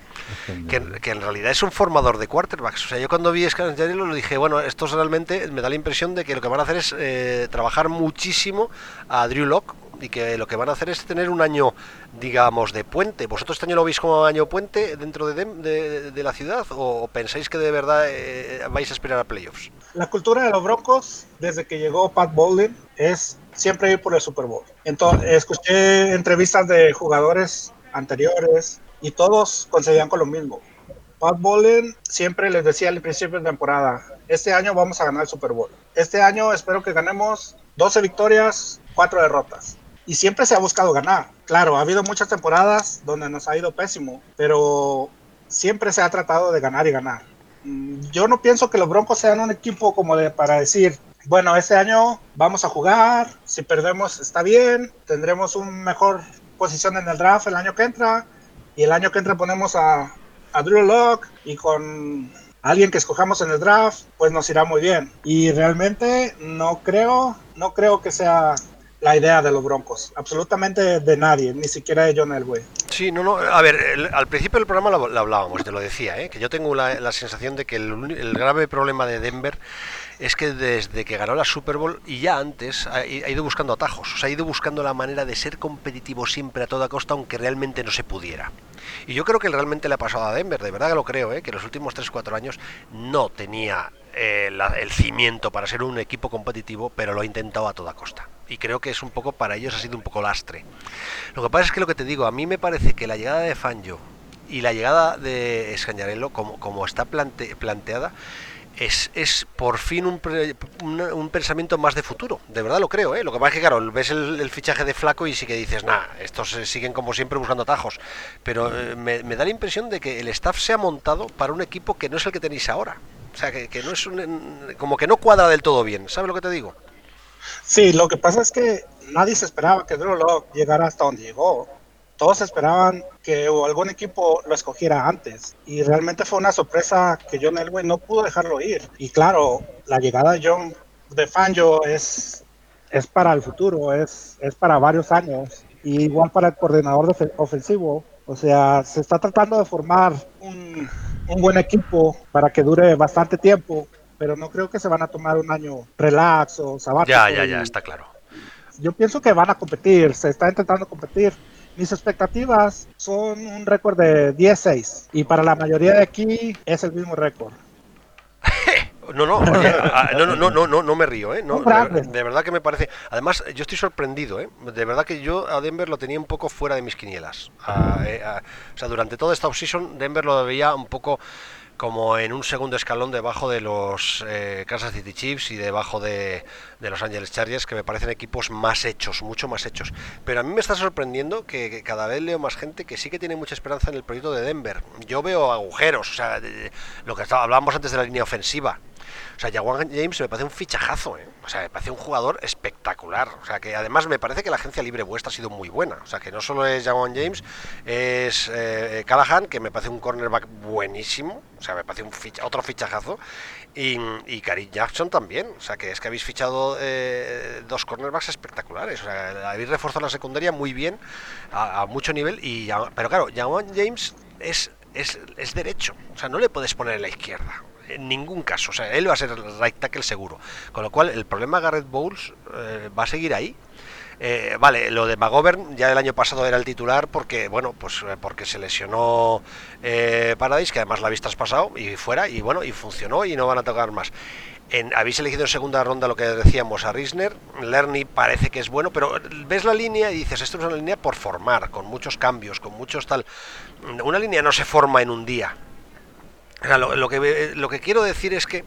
que, en realidad es un formador de quarterbacks. O sea, yo cuando vi a Scanjarello lo dije, bueno, esto realmente me da la impresión de que lo que van a hacer es eh, trabajar muchísimo a Drew Locke y que lo que van a hacer es tener un año, digamos, de puente. ¿Vosotros este año lo veis como año puente dentro de, de, la ciudad o pensáis que de verdad eh, vais a esperar a playoffs? La cultura de los Broncos, desde que llegó Pat Bowlen, es siempre ir por el Super Bowl. Entonces, escuché entrevistas de jugadores anteriores y todos conseguían con lo mismo. Pat Bowlen siempre les decía al principio de temporada, este año vamos a ganar el Super Bowl. Este año espero que ganemos 12 victorias, 4 derrotas. Y siempre se ha buscado ganar. Claro, ha habido muchas temporadas donde nos ha ido pésimo, pero siempre se ha tratado de ganar y ganar. Mm, yo no pienso que los Broncos sean un equipo como de para decir, bueno, este año vamos a jugar, si perdemos está bien, tendremos una mejor posición en el draft el año que entra, y el año que entra ponemos a, a Drew Locke y con alguien que escojamos en el draft, pues nos irá muy bien. Y realmente no creo, no creo que sea la idea de los Broncos, absolutamente de nadie, ni siquiera de John Elway. Sí, no, no, a ver, al principio del programa lo, hablábamos, te lo decía, ¿eh? que yo tengo la, la sensación de que el, el, grave problema de Denver es que desde que ganó la Super Bowl y ya antes ha, ido buscando atajos, o sea, ha ido buscando la manera de ser competitivo siempre a toda costa, aunque realmente no se pudiera. Y yo creo que realmente le ha pasado a Denver, de verdad que lo creo, ¿eh? que los últimos 3-4 años no tenía eh, el cimiento para ser un equipo competitivo, pero lo ha intentado a toda costa. Y creo que es un poco, para ellos ha sido un poco lastre. Lo que pasa es que lo que te digo, a mí me parece que la llegada de Fanjo y la llegada de Escañarello, como, como está planteada, es, es por fin un, un, pensamiento más de futuro. De verdad lo creo, ¿eh? Lo que pasa es que, claro, ves el, fichaje de Flaco y sí que dices, nah, estos siguen como siempre buscando atajos. Pero eh, me, da la impresión de que el staff se ha montado para un equipo que no es el que tenéis ahora. O sea, que, no es un, como que no cuadra del todo bien. ¿Sabes lo que te digo? Sí, lo que pasa es que nadie se esperaba que Drew Locke llegara hasta donde llegó todos esperaban que algún equipo lo escogiera antes. Y realmente fue una sorpresa que John Elway no pudo dejarlo ir. Y claro, la llegada de John de Fangio es, es para el futuro, es, es para varios años. Y igual para el coordinador ofensivo. O sea, se está tratando de formar un, un buen equipo para que dure bastante tiempo, pero no creo que se van a tomar un año relax o sabático. Ya, ya, ya, está claro. Yo pienso que van a competir, se está intentando competir mis expectativas son un récord de 10-6 y para la mayoría de aquí es el mismo récord. No, no, no, no, no, no, no me río, ¿eh? No, de, verdad que me parece. Además, yo estoy sorprendido, ¿eh? De verdad que yo a Denver lo tenía un poco fuera de mis quinielas. o sea, durante toda esta offseason, Denver lo veía un poco como en un segundo escalón debajo de los eh, Kansas City Chiefs y debajo de, los Angeles Chargers, que me parecen equipos más hechos, mucho más hechos. Pero a mí me está sorprendiendo que, cada vez leo más gente que sí que tiene mucha esperanza en el proyecto de Denver. Yo veo agujeros, o sea, lo que hablábamos antes de la línea ofensiva. O sea, Jawan James me parece un fichajazo, ¿eh? O sea, me parece un jugador espectacular. O sea, que además me parece que la agencia libre vuestra ha sido muy buena. O sea, que no solo es Jawan James, es eh, Callahan, que me parece un cornerback buenísimo. O sea, me parece un otro fichajazo. Y, y Karim Jackson también. O sea, que es que habéis fichado eh, dos cornerbacks espectaculares. O sea, habéis reforzado la secundaria muy bien, a, mucho nivel. Y, pero claro, Jawan James es, es, es derecho. O sea, no le puedes poner en la izquierda en ningún caso. O sea, él va a ser el right tackle seguro. Con lo cual, el problema Garrett Bowles eh, va a seguir ahí. Eh, vale, lo de McGovern ya el año pasado era el titular porque, bueno, pues eh, porque se lesionó Paradise, que además la habéis traspasado y fuera, y bueno, y funcionó y no van a tocar más. En, habéis elegido en segunda ronda lo que decíamos a Risner, Lerny parece que es bueno, pero ves la línea y dices, esto es una línea por formar, con muchos cambios, con muchos tal... Una línea no se forma en un día, lo, que, lo que quiero decir es que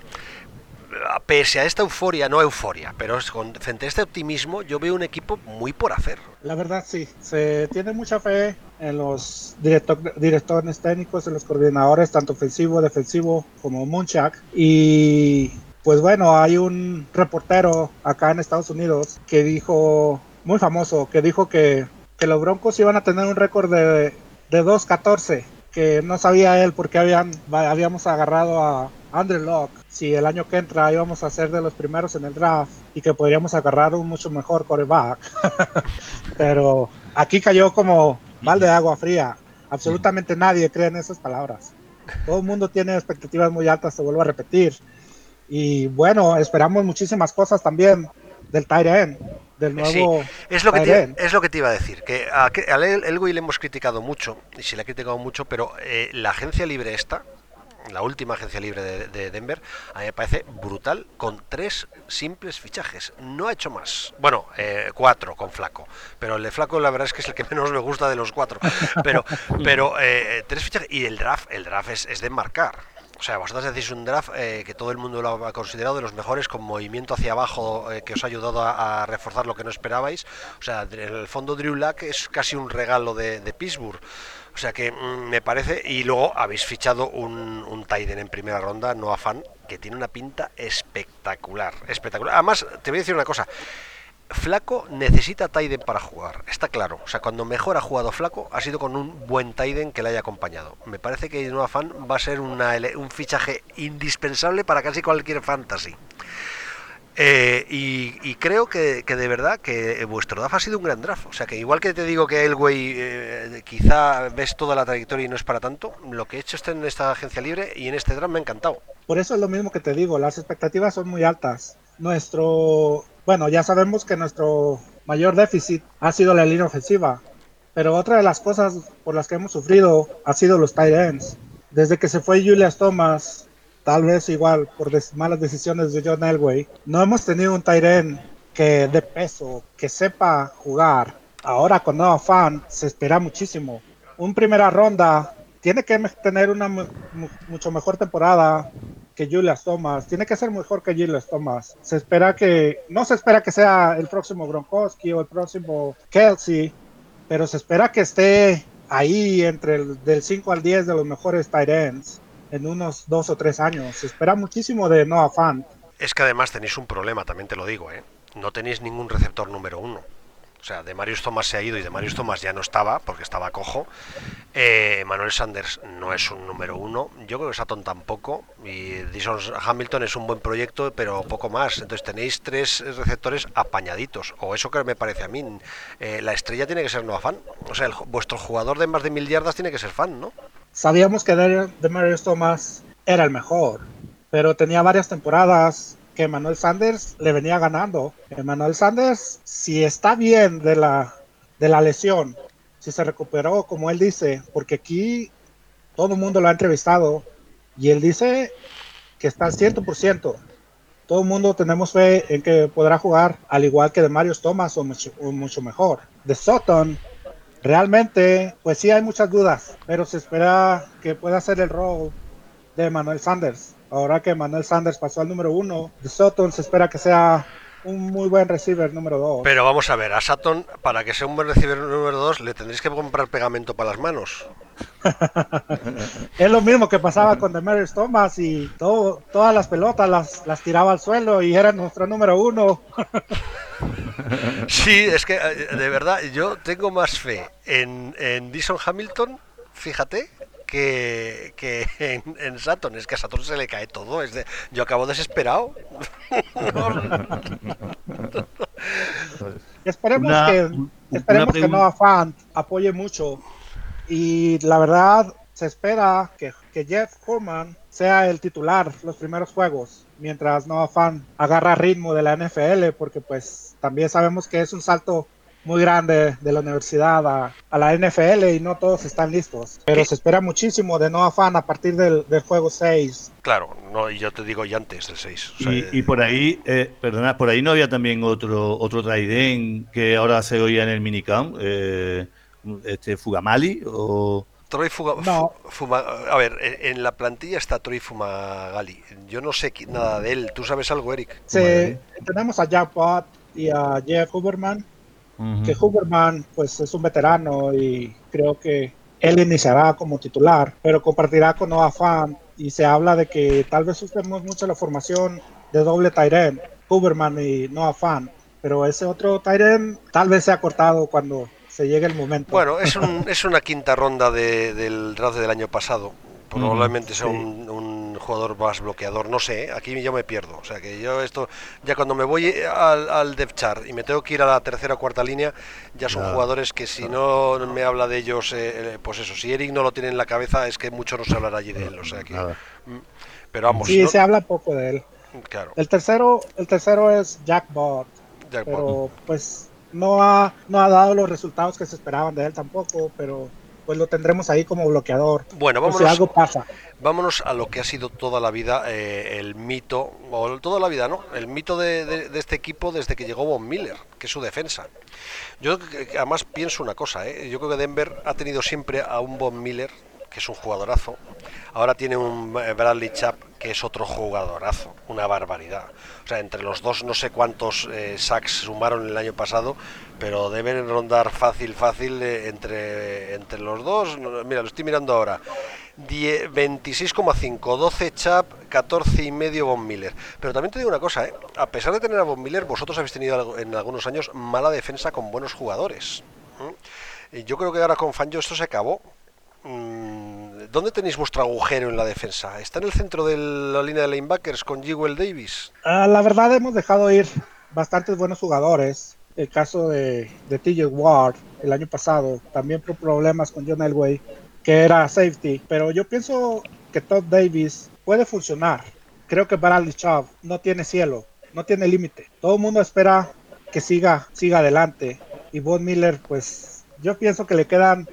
pese a esta euforia, no euforia, pero frente a este optimismo, yo veo un equipo muy por hacer. La verdad sí, se tiene mucha fe en los directores técnicos, en los coordinadores, tanto ofensivo, defensivo como Munchak. Y pues bueno, hay un reportero acá en Estados Unidos que dijo, muy famoso, que dijo que, que los Broncos iban a tener un récord de, de 2-14 que no sabía él por qué habían, habíamos agarrado a Andrew Locke si el año que entra íbamos a ser de los primeros en el draft y que podríamos agarrar un mucho mejor coreback. Pero aquí cayó como mal de agua fría. Absolutamente nadie cree en esas palabras. Todo el mundo tiene expectativas muy altas, te vuelvo a repetir. Y bueno, esperamos muchísimas cosas también del tight del nuevo. Es, lo que te, es lo que te iba a decir, que a, a Elway le hemos criticado mucho, y se le ha criticado mucho, pero eh, la agencia libre esta, la última agencia libre de, Denver, a mí me parece brutal, con tres simples fichajes. No ha hecho más. Bueno, eh, cuatro con Flaco. Pero el de Flaco, la verdad es que es el que menos me gusta de los cuatro. Pero, pero eh, tres fichajes. Y el draft, el draft es, es de marcar. O sea, vosotros decís un draft eh, que todo el mundo lo ha considerado de los mejores, con movimiento hacia abajo eh, que os ha ayudado a, reforzar lo que no esperabais. O sea, en el fondo Drew Luck es casi un regalo de, Pittsburgh. O sea que mm, me parece, y luego habéis fichado un, un en primera ronda, no Fan, que tiene una pinta espectacular, espectacular. Además, te voy a decir una cosa, Flaco necesita Taiden para jugar, está claro. O sea, cuando mejor ha jugado Flaco ha sido con un buen Taiden que le haya acompañado. Me parece que Nueva Fan va a ser un fichaje indispensable para casi cualquier fantasy. Eh, y, creo que, de verdad que vuestro draft ha sido un gran draft. O sea que igual que te digo que Elway eh, quizá ves toda la trayectoria y no es para tanto, lo que he hecho en esta agencia libre y en este draft me ha encantado. Por eso es lo mismo que te digo, las expectativas son muy altas. Nuestro bueno, ya sabemos que nuestro mayor déficit ha sido la línea ofensiva, pero otra de las cosas por las que hemos sufrido ha sido los tight ends. Desde que se fue Julius Thomas, tal vez igual por malas decisiones de John Elway, no hemos tenido un end que de peso, que sepa jugar. Ahora con Noah Fan se espera muchísimo. Un primera ronda tiene que tener una mucho mejor temporada que Julius Thomas. Tiene que ser mejor que Julius Thomas. Se espera que, no se espera que sea el próximo Gronkowski o el próximo Kelsey, pero se espera que esté ahí entre el del 5 al 10 de los mejores tight en unos dos o tres años. Se espera muchísimo de Noah Fant. Es que además tenéis un problema, también te lo digo, ¿eh? No tenéis ningún receptor número uno. O sea, de Marius Thomas se ha ido y de Marius Thomas ya no estaba porque estaba cojo. Eh, Manuel Sanders no es un número uno. Yo creo que Saturn tampoco. Y Dison Hamilton es un buen proyecto, pero poco más. Entonces tenéis tres receptores apañaditos. O eso que me parece a mí. Eh, la estrella tiene que ser Noah Fan. O sea, vuestro jugador de más de mil yardas tiene que ser fan, ¿no? Sabíamos que de Marius Thomas era el mejor, pero tenía varias temporadas que Manuel Sanders le venía ganando. Manuel Sanders, si está bien de la, de la lesión, si se recuperó, como él dice, porque aquí todo el mundo lo ha entrevistado y él dice que está al 100%. Todo el mundo tenemos fe en que podrá jugar al igual que de Marius Thomas o mucho, o mucho mejor. De Sutton, realmente, pues sí hay muchas dudas, pero se espera que pueda hacer el rol de Manuel Sanders. Ahora que Manuel Sanders pasó al número uno, de Sutton se espera que sea un muy buen receiver número dos. Pero vamos a ver, a Sutton, para que sea un buen receiver número dos, le tendréis que comprar pegamento para las manos. es lo mismo que pasaba con Demarius Thomas y todo, todas las pelotas las, las tiraba al suelo y era nuestro número uno. sí, es que eh, de verdad yo tengo más fe en, en Dison Hamilton, fíjate, que, en, Saturn. Es que a Saturn se le cae todo. Es de, yo acabo desesperado. esperemos que, esperemos que Noah Fant apoye mucho. Y la verdad, se espera que, que Jeff Foreman sea el titular los primeros juegos, mientras Noah Fant agarra ritmo de la NFL, porque pues también sabemos que es un salto muy grande de la universidad a, la NFL y no todos están listos. Pero se espera muchísimo de no afán a partir del, juego 6. Claro, no, y yo te digo ya antes del 6. y, por ahí, eh, perdona, por ahí no había también otro otro Traiden que ahora se oía en el minicamp, eh, este Fugamali o... Troy Fuga, a ver, en la plantilla está Troy Fumagali. Yo no sé nada de él. ¿Tú sabes algo, Eric? Sí, tenemos a Jack Watt y a Jeff Huberman que Huberman pues es un veterano y creo que él iniciará como titular, pero compartirá con Noah Fan y se habla de que tal vez usemos mucho la formación de doble Tyren, Huberman y Noah Fan, pero ese otro Tyren tal vez sea cortado cuando se llegue el momento. Bueno, es, un, es una quinta ronda del draft del año pasado. Probablemente sea un, jugador más bloqueador, no sé, ¿eh? aquí yo me pierdo, o sea que yo esto, ya cuando me voy al, al depth chart y me tengo que ir a la tercera o cuarta línea, ya son jugadores que si no me habla de ellos, eh, eh, pues eso, si Eric no lo tiene en la cabeza es que mucho no se hablará allí de él, o sea que... Mm, pero vamos... Sí, se habla poco de él. Claro. El tercero, el tercero es Jack Bott, pero pues no ha, no ha dado los resultados que se esperaban de él tampoco, pero pues lo tendremos ahí como bloqueador. Bueno, vámonos, si algo pasa. vámonos a lo que ha sido toda la vida eh, el mito, o toda la vida, ¿no? El mito de, este equipo desde que llegó Von Miller, que es su defensa. Yo además pienso una cosa, ¿eh? yo creo que Denver ha tenido siempre a un Von Miller, que es un jugadorazo. Ahora tiene un eh, Bradley Chap, que es otro jugadorazo, una barbaridad. O sea, entre los dos no sé cuántos sacks sumaron el año pasado, pero deben rondar fácil, fácil eh, entre, entre los dos. Mira, lo estoy mirando ahora. 26,5, 12 Chap, 14 y medio Von Miller. Pero también te digo una cosa, ¿eh? a pesar de tener a Von Miller, vosotros habéis tenido en algunos años mala defensa con buenos jugadores. Y yo creo que ahora con Fanjo esto se acabó. Mm, ¿Dónde tenéis vuestro agujero en la defensa? ¿Está en el centro de la línea de linebackers con Jewel Davis? Ah, la verdad hemos dejado ir bastantes buenos jugadores el caso de, TJ Ward el año pasado, también problemas con John Elway, que era safety, pero yo pienso que Todd Davis puede funcionar. Creo que Bradley Chubb no tiene cielo, no tiene límite. Todo el mundo espera que siga, siga adelante. Y Von Miller, pues yo pienso que le quedan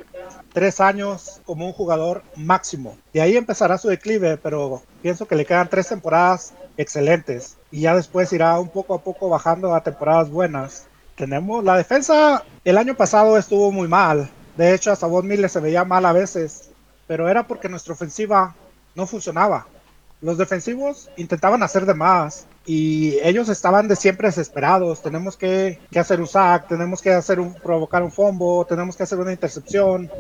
tres años como un jugador máximo. De ahí empezará su declive, pero pienso que le quedan tres temporadas excelentes. Y ya después irá un poco a poco bajando a temporadas buenas tenemos la defensa el año pasado estuvo muy mal. De hecho, hasta Von Miller se veía mal a veces. pero era porque nuestra ofensiva no funcionaba. Los defensivos intentaban hacer de más y ellos estaban de siempre desesperados. Tenemos que, hacer un sack, tenemos que hacer un, provocar un fombo, tenemos que hacer una intercepción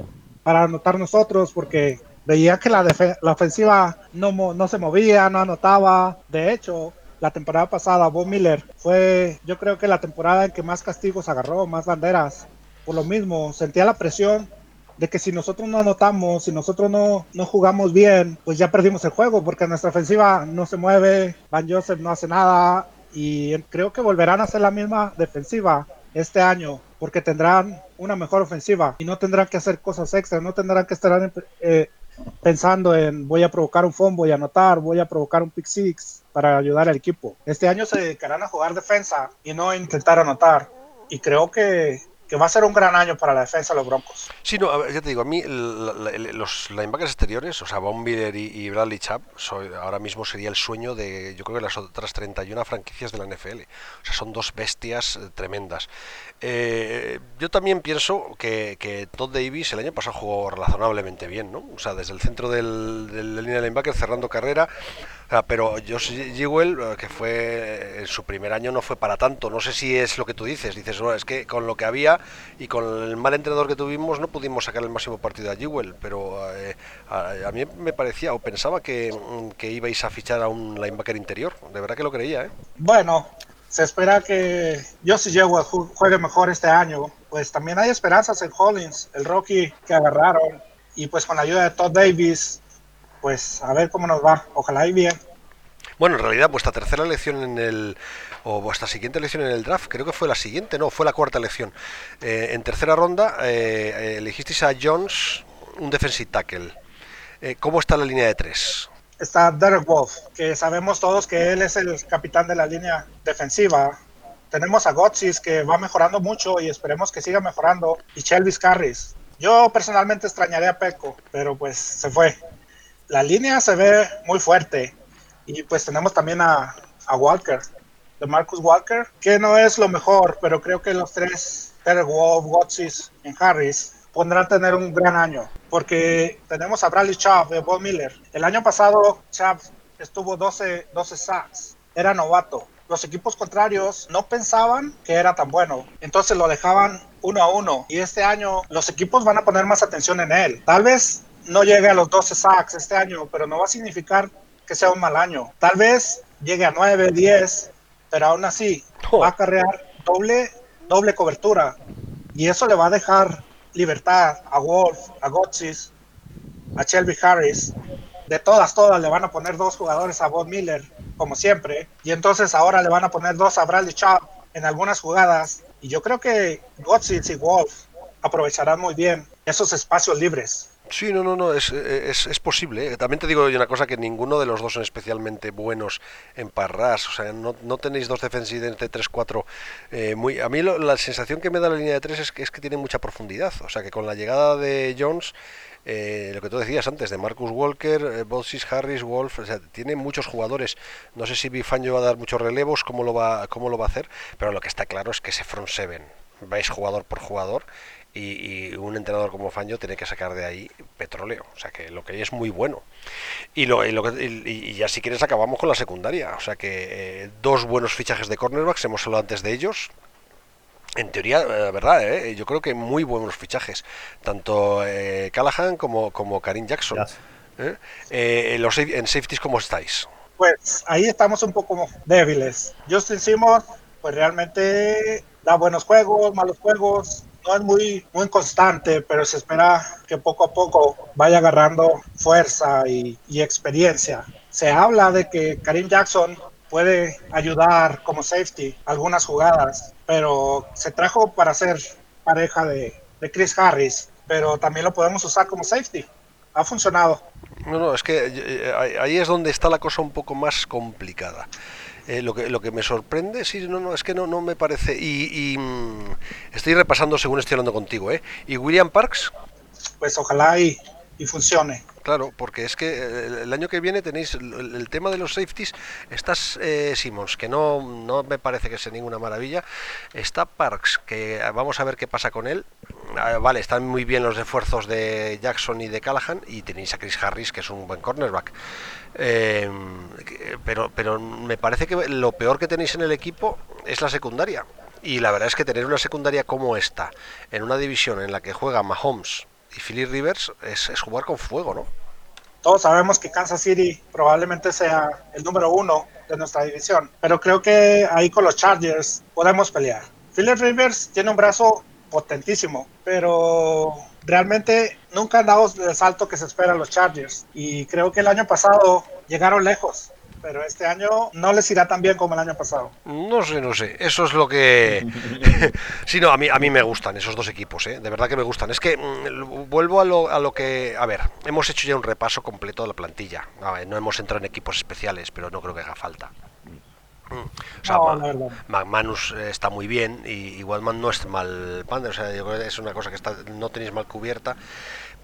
para anotar nosotros porque veía que la, la ofensiva no, no se movía, no anotaba. De hecho, la temporada pasada, Bob Miller fue, yo creo que la temporada en que más castigos agarró, más banderas. Por lo mismo, sentía la presión de que si nosotros no anotamos, si nosotros no, no jugamos bien, pues ya perdimos el juego, porque nuestra ofensiva no se mueve, Van Joseph no hace nada, y creo que volverán a hacer la misma defensiva este año, porque tendrán una mejor ofensiva y no tendrán que hacer cosas extras, no tendrán que estar eh, pensando en voy a provocar un voy a anotar, voy a provocar un pick six para ayudar al equipo. Este año se dedicarán a jugar defensa y no intentar anotar. Y creo que que va a ser un gran año para la defensa de los Broncos. Sí, no, ya te digo, a mí los linebackers exteriores, o sea, Von y, Bradley Chubb, ahora mismo sería el sueño de, yo creo que las otras 31 franquicias de la NFL. O sea, son dos bestias eh, tremendas. Eh, yo también pienso que, Todd Davis el año pasado jugó razonablemente bien, ¿no? O sea, desde el centro del, de la línea linebacker cerrando carrera, pero Josh Jewell, eh, que fue en su primer año, no fue para tanto. No sé si es lo que tú dices. Dices, bueno, es que con lo que había y con el mal entrenador que tuvimos no pudimos sacar el máximo partido a Jewell. Pero eh, a, mí me parecía o pensaba que, que, ibais a fichar a un linebacker interior. De verdad que lo creía, ¿eh? Bueno, se espera que Josh Jewell juegue mejor este año. Pues también hay esperanzas en Hollins, el rookie que agarraron. Y pues con la ayuda de Todd Davis, pues a ver cómo nos va. Ojalá y bien. Bueno, en realidad vuestra tercera elección en el o vuestra siguiente elección en el draft, creo que fue la siguiente, no, fue la cuarta elección. Eh, en tercera ronda eh, elegisteis a Jones, un defensive tackle. Eh, ¿Cómo está la línea de tres? Está Derek Wolf, que sabemos todos que él es el capitán de la línea defensiva. Tenemos a Gotsis, que va mejorando mucho y esperemos que siga mejorando. Y Shelby Carris. Yo personalmente extrañaré a Peco, pero pues se fue la línea se ve muy fuerte. Y pues tenemos también a, Walker, de Marcus Walker, que no es lo mejor, pero creo que los tres, Terry Wolf, Watsis y Harris, podrán tener un gran año. Porque tenemos a Bradley Chubb de Bob Miller. El año pasado, Chubb estuvo 12, 12 sacks. Era novato. Los equipos contrarios no pensaban que era tan bueno. Entonces lo dejaban uno a uno. Y este año los equipos van a poner más atención en él. Tal vez no llegue a los 12 sacks este año, pero no va a significar que sea un mal año. Tal vez llegue a 9, 10, pero aún así va a carrear doble, doble cobertura. Y eso le va a dejar libertad a Wolf, a Gotsis, a Shelby Harris. De todas, todas le van a poner dos jugadores a Bob Miller, como siempre. Y entonces ahora le van a poner dos a Bradley Chubb en algunas jugadas. Y yo creo que Gotsis y Wolf aprovecharán muy bien esos espacios libres. Sí, no, no, no, es, es, posible. ¿eh? También te digo una cosa, que ninguno de los dos son especialmente buenos en parras. O sea, no, no tenéis dos defensivos de 3-4 eh, muy... A mí la sensación que me da la línea de 3 es que, es que tiene mucha profundidad. O sea, que con la llegada de Jones... Eh, lo que tú decías antes de Marcus Walker, eh, Harris, Wolf, o sea, tiene muchos jugadores. No sé si Bifanjo va a dar muchos relevos, cómo lo va, cómo lo va a hacer, pero lo que está claro es que ese front seven vais jugador por jugador y, un entrenador como Faño tiene que sacar de ahí petróleo. O sea que lo que hay es muy bueno. Y, lo, y, lo y, ya si quieres acabamos con la secundaria. O sea que eh, dos buenos fichajes de cornerbacks, hemos hablado antes de ellos. En teoría, eh, verdad, eh, yo creo que muy buenos fichajes. Tanto Callahan como, como Karim Jackson. los, en safeties, ¿cómo estáis? Pues ahí estamos un poco débiles. Justin Simon, pues realmente da buenos juegos, malos juegos, no es muy, muy constante, pero se espera que poco a poco vaya agarrando fuerza y, experiencia. Se habla de que Karim Jackson puede ayudar como safety algunas jugadas, pero se trajo para ser pareja de, de Chris Harris, pero también lo podemos usar como safety. Ha funcionado. No, no, es que eh, ahí es donde está la cosa un poco más complicada. Eh, lo, que, lo que me sorprende, sí, no, no, es que no, no me parece. Y, mm, estoy repasando según estoy hablando contigo, ¿eh? ¿Y William Parks? Pues ojalá y, funcione. Claro, porque es que eh, el año que viene tenéis el, tema de los safeties. Estás eh, Simmons, que no, no me parece que sea ninguna maravilla. Está Parks, que vamos a ver qué pasa con él. Ah, vale, están muy bien los esfuerzos de Jackson y de Callahan. Y tenéis a Chris Harris, que es un buen cornerback. Em, pero, pero me parece que lo peor que tenéis en el equipo es la secundaria. Y la verdad es que tener una secundaria como esta, en una división en la que juega Mahomes, y Philly Rivers es, jugar con fuego, ¿no? Todos sabemos que Kansas City probablemente sea el número uno de nuestra división, pero creo que ahí con los Chargers podemos pelear. Philly Rivers tiene un brazo potentísimo, pero realmente nunca han dado el salto que se espera a los Chargers. Y creo que el año pasado llegaron lejos pero este año no les irá tan bien como el año pasado. No sé, no sé. Eso es lo que. sí, no, a mí, a mí me gustan esos dos equipos, ¿eh? de verdad que me gustan. Es que mm, vuelvo a lo, a lo que. A ver, hemos hecho ya un repaso completo de la plantilla. A ver, no hemos entrado en equipos especiales, pero no creo que haga falta. O sea, Manus está muy bien y, igual no es mal o sea, es una cosa que está, no tenéis mal cubierta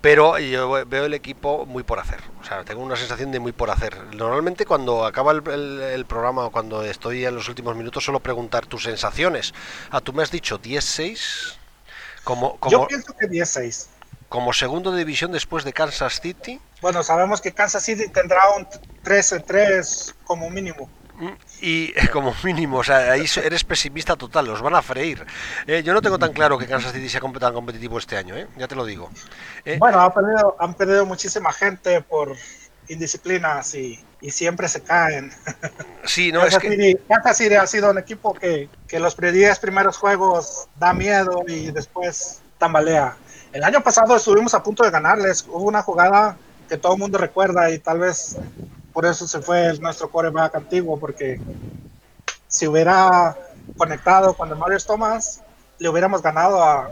pero yo veo el equipo muy por hacer. O sea, tengo una sensación de muy por hacer. Normalmente cuando acaba el, programa o cuando estoy en los últimos minutos suelo preguntar tus sensaciones. Ah, tú me has dicho 10-6. Como, como, yo pienso que 10-6. Como segundo de división después de Kansas City. Bueno, sabemos que Kansas City tendrá un 13-3 como mínimo. Y como mínimo, o sea, ahí eres pesimista total, los van a freír. Eh, yo no tengo tan claro que Kansas City sea tan competitivo este año, ¿eh? ya te lo digo. Eh, bueno, han perdido, han perdido muchísima gente por indisciplinas y, siempre se caen. Sí, no es que... Kansas City ha sido un equipo que, que los 10 primeros juegos da miedo y después tambalea. El año pasado estuvimos a punto de ganarles, hubo una jugada que todo el mundo recuerda y tal vez por eso se fue nuestro coreback antiguo, porque si hubiera conectado con el Mario Thomas, le hubiéramos ganado a,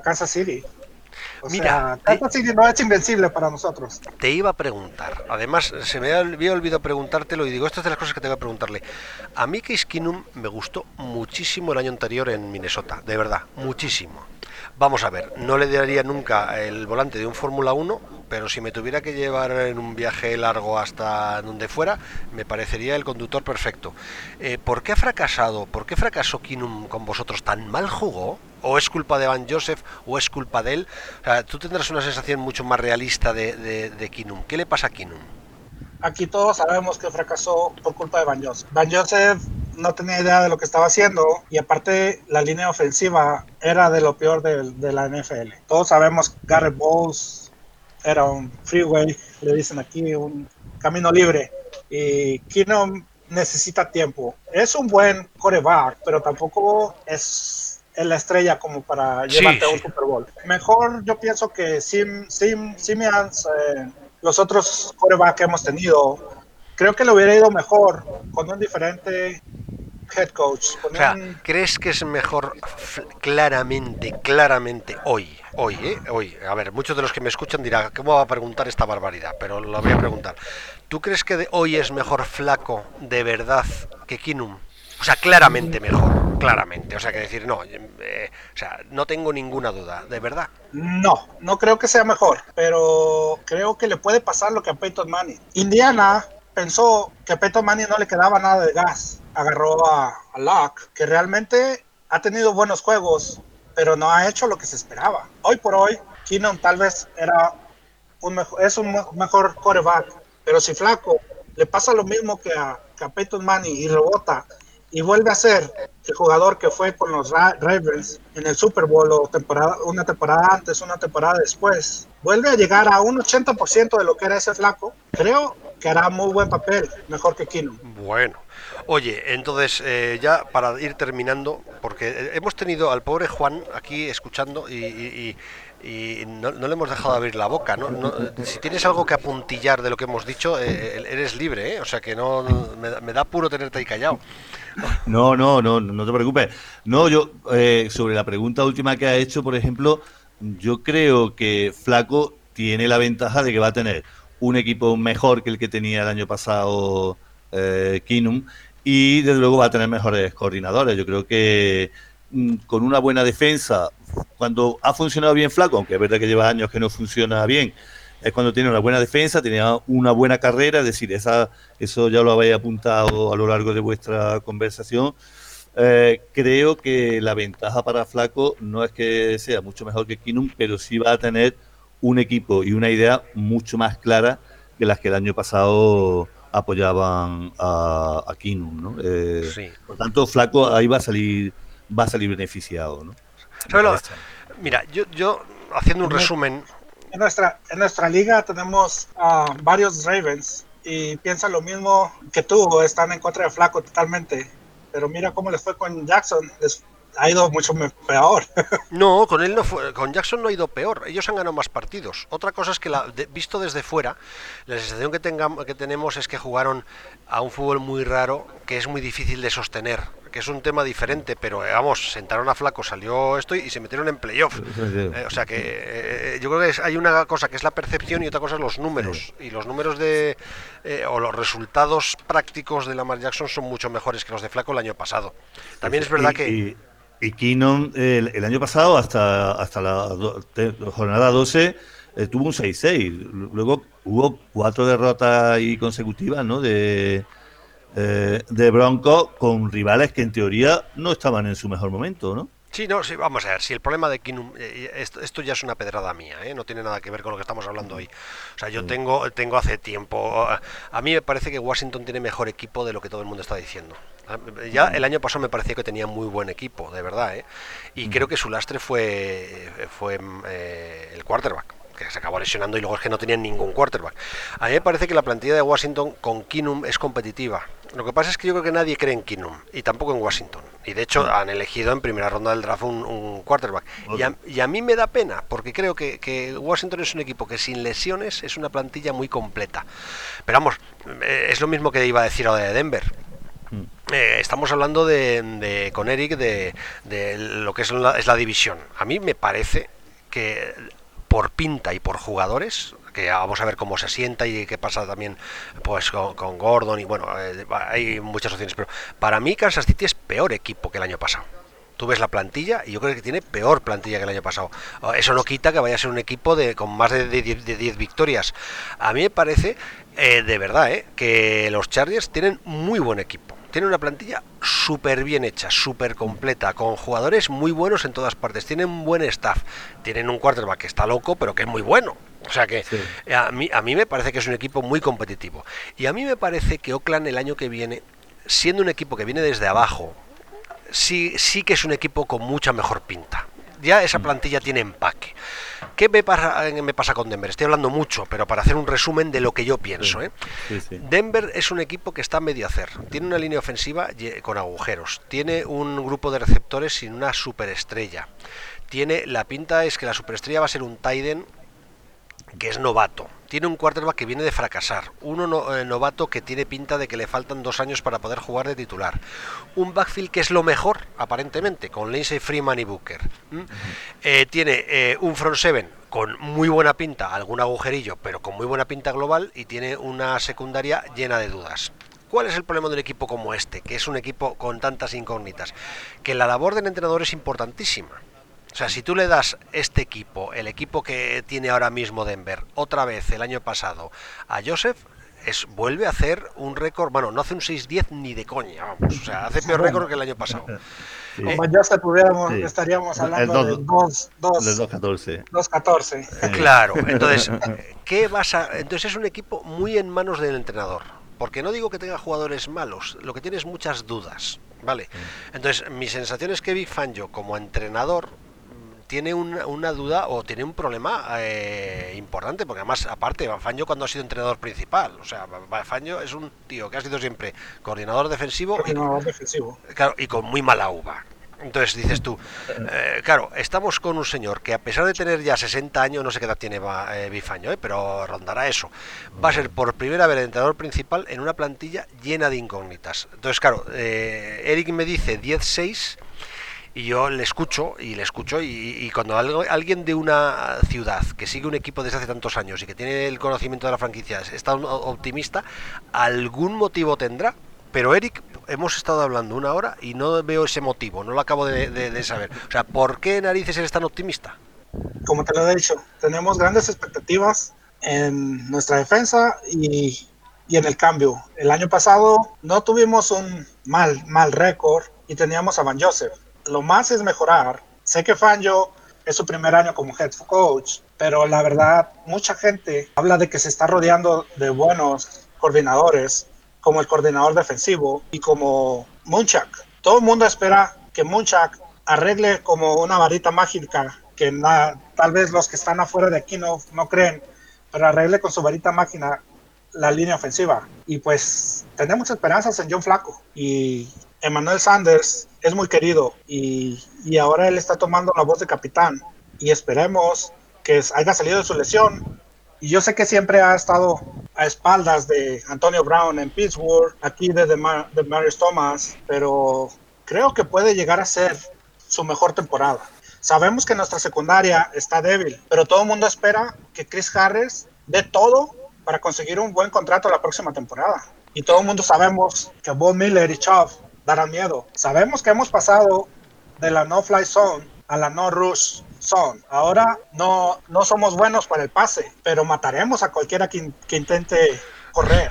Kansas City. Mira, Kansas City no es invencible para nosotros. Te iba a preguntar, además se me había olvidado preguntártelo y digo, estas es de las cosas que te voy a preguntarle. A mí Case Keenum me gustó muchísimo el año anterior en Minnesota, de verdad, muchísimo. Vamos a ver, no le daría nunca el volante de un Fórmula 1, pero si me tuviera que llevar en un viaje largo hasta donde fuera, me parecería el conductor perfecto. Eh, ¿Por qué ha fracasado? ¿Por qué fracasó Kinum con vosotros? ¿Tan mal jugó? ¿O es culpa de Van Joseph o es culpa de él? Tú tendrás una sensación mucho más realista de, de, Kinum. ¿Qué le pasa a Kinum? Aquí todos sabemos que fracasó por culpa de Van Joseph. Van Joseph no tenía idea de lo que estaba haciendo y aparte la línea ofensiva era de lo peor de, de la NFL. Todos sabemos Garrett Bowles era un freeway, le dicen aquí, un camino libre. Y Keenum necesita tiempo. Es un buen coreback, pero tampoco es la estrella como para llevarte a un Super Bowl. Mejor yo pienso que Sim, Sim, Simians, eh, los otros corebacks que hemos tenido, creo que le hubiera ido mejor con un diferente head coach. o sea, ¿crees que es mejor claramente, claramente hoy? Hoy, ¿eh? Hoy. A ver, muchos de los que me escuchan dirán, ¿cómo va a preguntar esta barbaridad? Pero lo voy a preguntar. ¿Tú crees que de hoy es mejor flaco de verdad que Kinum? O sea, claramente mejor, claramente. O sea, que decir, no, eh, o sea, no tengo ninguna duda, de verdad. No, no creo que sea mejor, pero creo que le puede pasar lo que a Peyton Manning. Indiana pensó que a Peyton Manning no le quedaba nada de gas. Agarró a, Locke, que realmente ha tenido buenos juegos, pero no ha hecho lo que se esperaba. Hoy por hoy, Keenum tal vez era un mejor, es un mejor coreback, pero si Flaco le pasa lo mismo que a, que Peyton Manning y rebota y vuelve a ser el jugador que fue con los Ravens en el Super Bowl o temporada, una temporada antes, una temporada después, vuelve a llegar a un 80% de lo que era ese flaco, creo que hará muy buen papel, mejor que Keenum. Bueno, Oye, entonces eh, ya para ir terminando, porque eh, hemos tenido al pobre Juan aquí escuchando y, no, le hemos dejado abrir la boca. ¿no? si tienes algo que apuntillar de lo que hemos dicho, eh, eres libre, ¿eh? o sea que no me, da puro tenerte ahí callado. No, no, no, no te preocupes. No, yo sobre la pregunta última que ha hecho, por ejemplo, yo creo que Flaco tiene la ventaja de que va a tener un equipo mejor que el que tenía el año pasado eh, Kinum y desde luego va a tener mejores coordinadores. Yo creo que mm, con una buena defensa, cuando ha funcionado bien Flaco, aunque es verdad que lleva años que no funciona bien, es cuando tiene una buena defensa, tenía una buena carrera, es decir, esa, eso ya lo habéis apuntado a lo largo de vuestra conversación. Eh, creo que la ventaja para Flaco no es que sea mucho mejor que Kinum, pero sí va a tener un equipo y una idea mucho más clara que las que el año pasado apoyaban a, a Kinum, ¿no? Eh, por tanto, Flaco ahí va a salir va a salir beneficiado, ¿no? Mira, yo, yo haciendo un resumen en nuestra, en nuestra liga tenemos uh, varios Ravens y piensan lo mismo que tú, están en contra de Flaco totalmente. Pero mira cómo les fue con Jackson, les ha ido mucho peor. No, con él no fue, con Jackson no ha ido peor. Ellos han ganado más partidos. Otra cosa es que la, visto desde fuera, la sensación que tengamos, que tenemos es que jugaron a un fútbol muy raro, que es muy difícil de sostener que es un tema diferente, pero eh, vamos, sentaron a Flaco, salió esto y se metieron en playoff. Eh, o sea que eh, yo creo que hay una cosa que es la percepción y otra cosa es los números. Y los números de o los resultados prácticos de Lamar Jackson son mucho mejores que los de Flaco el año pasado. También es verdad que y, y Keenum el, año pasado hasta hasta la jornada 12 tuvo un 6-6. Luego hubo cuatro derrotas ahí consecutivas, ¿no? De eh, de Bronco con rivales que en teoría no estaban en su mejor momento, ¿no? Sí, no, sí, vamos a ver, si el problema de Kinum, eh, esto, ya es una pedrada mía, ¿eh? no tiene nada que ver con lo que estamos hablando hoy. O sea, yo tengo, tengo hace tiempo, a mí me parece que Washington tiene mejor equipo de lo que todo el mundo está diciendo. Ah, ya el año pasado me parecía que tenía muy buen equipo, de verdad, ¿eh? y creo que su lastre fue, fue el quarterback que se acabó lesionando y luego es que no tenían ningún quarterback. A mí me parece que la plantilla de Washington con Kinum es competitiva. Lo que pasa es que yo creo que nadie cree en Kinum y tampoco en Washington. Y de hecho han elegido en primera ronda del draft un, quarterback. Y a, mí me da pena porque creo que, Washington es un equipo que sin lesiones es una plantilla muy completa. Pero vamos, eh, es lo mismo que iba a decir ahora de Denver. Eh, estamos hablando de, con Eric de, lo que es es la división. A mí me parece que por pinta y por jugadores, que vamos a ver cómo se sienta y qué pasa también pues con, Gordon y bueno, eh, hay muchas opciones, pero para mí Kansas City es peor equipo que el año pasado. Tú ves la plantilla y yo creo que tiene peor plantilla que el año pasado. Eso no quita que vaya a ser un equipo de, con más de 10 victorias. A mí me parece, eh, de verdad, eh, que los Chargers tienen muy buen equipo tiene una plantilla súper bien hecha, súper completa, con jugadores muy buenos en todas partes. Tienen un buen staff. Tienen un quarterback que está loco, pero que es muy bueno. O sea que a, mí, a mí me parece que es un equipo muy competitivo. Y a mí me parece que Oakland el año que viene, siendo un equipo que viene desde abajo, sí, sí que es un equipo con mucha mejor pinta ya esa mm. plantilla tiene empaque. ¿Qué me pasa, eh, me pasa con Denver? Estoy hablando mucho, pero para hacer un resumen de lo que yo pienso. ¿eh? Denver es un equipo que está a medio hacer. Tiene una línea ofensiva con agujeros. Tiene un grupo de receptores sin una superestrella. Tiene la pinta es que la superestrella va a ser un Tiden que es novato. Tiene un quarterback que viene de fracasar. Uno eh, novato que tiene pinta de que le faltan dos años para poder jugar de titular. Un backfield que es lo mejor, aparentemente, con Lindsey Freeman y Booker. Eh, tiene eh, un front seven con muy buena pinta, algún agujerillo, pero con muy buena pinta global. Y tiene una secundaria llena de dudas. ¿Cuál es el problema de un equipo como este, que es un equipo con tantas incógnitas? Que la labor del entrenador es importantísima o sea, si tú le das este equipo, el equipo que tiene ahora mismo Denver, otra vez el año pasado, a Joseph, es, vuelve a hacer un récord, bueno, no hace un 6-10 ni de coña, vamos, o sea, hace peor récord que el año pasado. Como ya se tuviéramos, estaríamos hablando de 2-14. 2-14. Claro, entonces, ¿qué vas a...? Entonces es un equipo muy en manos del entrenador, porque no digo que tenga jugadores malos, lo que tiene es muchas dudas, ¿vale? Entonces, mi sensación es que Big Fangio como entrenador tiene una, duda o tiene un problema eh, importante, porque además, aparte, Fangio cuando ha sido entrenador principal, o sea, Fangio es un tío que ha sido siempre coordinador defensivo, y, defensivo. Claro, y con muy mala uva. Entonces dices tú, eh, claro, estamos con un señor que a pesar de tener ya 60 años, no sé qué edad tiene eh, Bifaño, eh, pero rondará eso, va a ser por primera vez el entrenador principal en una plantilla llena de incógnitas. Entonces, claro, Eric me dice 10-6 y yo le escucho y le escucho y, cuando alguien de una ciudad que sigue un equipo desde hace tantos años y que tiene el conocimiento de la franquicia está optimista, algún motivo tendrá. Pero Eric, hemos estado hablando una hora y no veo ese motivo, no lo acabo de, saber. O sea, ¿por qué narices eres tan optimista? Como te lo he dicho, tenemos grandes expectativas en nuestra defensa y, y en el cambio. El año pasado no tuvimos un mal, mal récord y teníamos a Van Joseph. Lo más es mejorar. Sé que Fanjo es su primer año como head coach, pero la verdad, mucha gente habla de que se está rodeando de buenos coordinadores, como el coordinador defensivo y como Munchak. Todo el mundo espera que Munchak arregle como una varita mágica, que tal vez los que están afuera de aquí no, no creen, pero arregle con su varita máquina la línea ofensiva. Y pues tenemos esperanzas en John Flaco. Y Emmanuel Sanders es muy querido y, y, ahora él está tomando la voz de capitán. Y esperemos que haya salido de su lesión. Y yo sé que siempre ha estado a espaldas de Antonio Brown en Pittsburgh, aquí de, de, Marius Thomas, pero creo que puede llegar a ser su mejor temporada. Sabemos que nuestra secundaria está débil, pero todo el mundo espera que Chris Harris dé todo para conseguir un buen contrato la próxima temporada. Y todo el mundo sabemos que Bob Miller y Chubb darán miedo. Sabemos que hemos pasado de la no-fly zone a la no-rush zone. Ahora no, no somos buenos para el pase, pero mataremos a cualquiera que, que intente correr.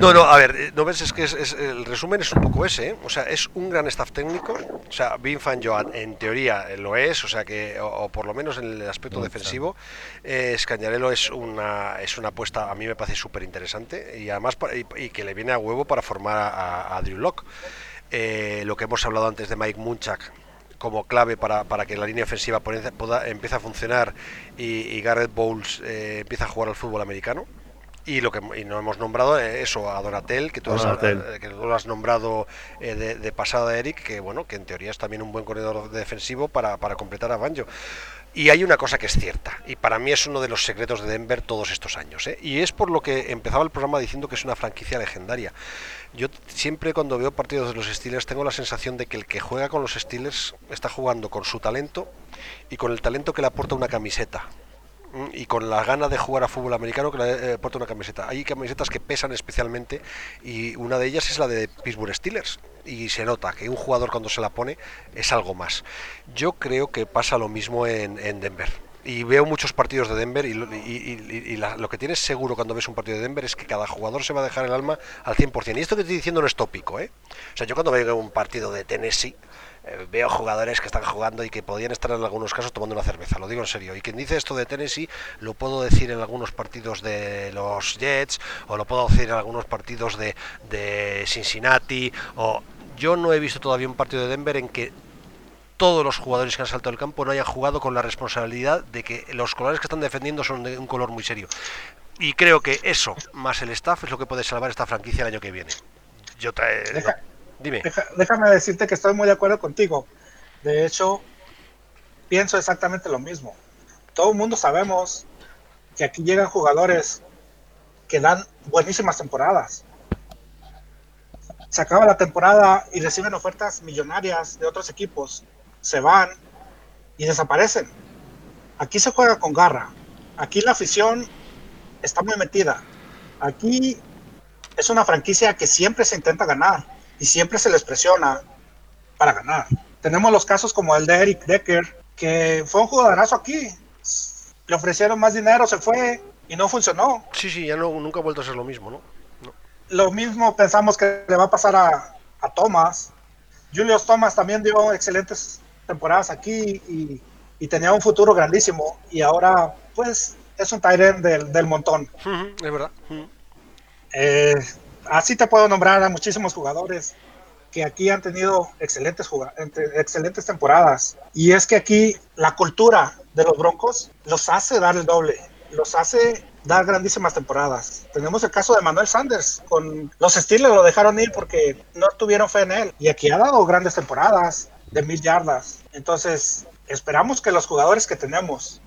no, no, a ver, no ves, es que es, el resumen es un poco ese, ¿eh? o sea, es un gran staff técnico, o sea, Vin Fan Joan en teoría lo es, o sea que, o, por lo menos en el aspecto defensivo, eh, Scañarello es una, es una apuesta, a mí me parece súper interesante y además y, que le viene a huevo para formar a, Drew Locke. Eh, lo que hemos hablado antes de Mike Munchak, como clave para, para, que la línea ofensiva pueda, empiece a funcionar y, Garrett Bowles eh, empiece a jugar al fútbol americano. Y lo que y no hemos nombrado eh, eso a Donatel, que tú, Has, eh, que tú lo has nombrado de, de, pasada, Eric, que bueno, que en teoría es también un buen corredor defensivo para, para completar a Banjo. Y hay una cosa que es cierta, y para mí es uno de los secretos de Denver todos estos años, ¿eh? y es por lo que empezaba el programa diciendo que es una franquicia legendaria. Yo siempre cuando veo partidos de los Steelers tengo la sensación de que el que juega con los Steelers está jugando con su talento y con el talento que le aporta una camiseta y con la gana de jugar a fútbol americano que le aporta una camiseta. Hay camisetas que pesan especialmente y una de ellas es la de Pittsburgh Steelers y se nota que un jugador cuando se la pone es algo más. Yo creo que pasa lo mismo en, Denver. Y veo muchos partidos de Denver y, lo que tienes seguro cuando ves un partido de Denver es que cada jugador se va a dejar el alma al 100%. Y esto que estoy diciendo no es tópico, ¿eh? O sea, yo cuando veo un partido de Tennessee, eh, veo jugadores que están jugando y que podían estar en algunos casos tomando una cerveza, lo digo en serio. Y quien dice esto de Tennessee lo puedo decir en algunos partidos de los Jets o lo puedo decir en algunos partidos de, de Cincinnati o yo no he visto todavía un partido de Denver en que todos los jugadores que han saltado el campo no hayan jugado con la responsabilidad de que los colores que están defendiendo son de un color muy serio. Y creo que eso, más el staff, es lo que puede salvar esta franquicia el año que viene. Yo te... Dime. déjame decirte que estoy muy de acuerdo contigo. De hecho, pienso exactamente lo mismo. Todo el mundo sabemos que aquí llegan jugadores que dan buenísimas temporadas se acaba la temporada y reciben ofertas millonarias de otros equipos, se van y desaparecen. Aquí se juega con garra. Aquí la afición está muy metida. Aquí es una franquicia que siempre se intenta ganar y siempre se les presiona para ganar. Tenemos los casos como el de Eric Decker, que fue un jugadorazo aquí. Le ofrecieron más dinero, se fue y no funcionó. Sí, sí, ya no, nunca ha vuelto a ser lo mismo, ¿no? lo mismo pensamos que le va a pasar a, a Thomas. Julius Thomas también dio excelentes temporadas aquí y, tenía un futuro grandísimo. Y ahora, pues, es un Tyrant del, del montón. es verdad. Eh, así te puedo nombrar a muchísimos jugadores que aquí han tenido excelentes, excelentes temporadas. Y es que aquí la cultura de los Broncos los hace dar el doble, los hace dar grandísimas temporadas. Tenemos el caso de Manuel Sanders, con los Steelers lo dejaron ir porque no tuvieron fe en él. Y aquí ha dado grandes temporadas de mil yardas. Entonces, esperamos que los jugadores que tenemos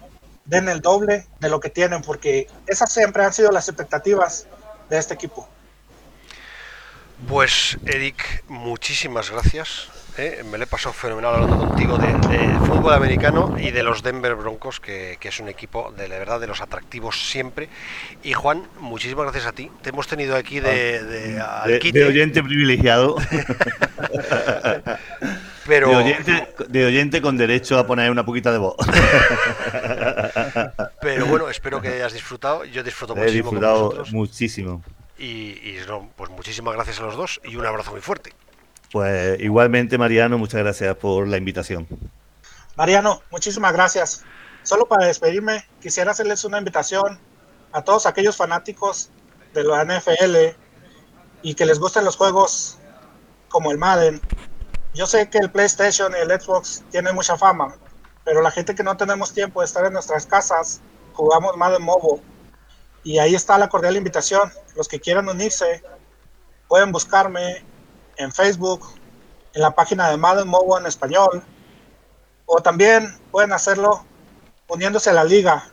den el doble de lo que tienen, porque esas siempre han sido las expectativas de este equipo. Pues Eric, muchísimas gracias ¿eh? me lo he pasado fenomenal hablando contigo de, fútbol americano y de los Denver Broncos, que, es un equipo de la verdad de los atractivos siempre. Y Juan, muchísimas gracias a ti. Te hemos tenido aquí de, de, oyente privilegiado. Pero... De oyente, con derecho a poner una poquita de voz. bueno, espero que hayas disfrutado. Yo disfruto He muchísimo con disfrutado vosotros. muchísimo. Y, y no, pues muchísimas gracias a los dos y un abrazo muy fuerte. Pues igualmente, Mariano, muchas gracias por la invitación. Mariano, muchísimas gracias. Solo para despedirme, quisiera hacerles una invitación a todos aquellos fanáticos de la NFL y que les gusten los juegos como el Madden. Yo sé que el PlayStation y el Xbox tienen mucha fama, pero la gente que no tenemos tiempo de estar en nuestras casas, jugamos Madden Mobile. Y ahí está la cordial invitación. Los que quieran unirse, pueden buscarme en Facebook, en la página de Madden Mobile en español, o también pueden hacerlo uniéndose a la liga,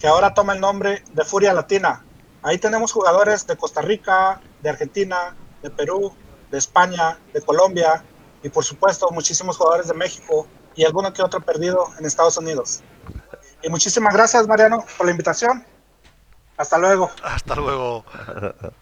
que ahora toma el nombre de Furia Latina. Ahí tenemos jugadores de Costa Rica, de Argentina, de Perú, de España, de Colombia y por supuesto muchísimos jugadores de México y alguno que otro perdido en Estados Unidos. Y muchísimas gracias Mariano por la invitación. Hasta luego. Hasta luego.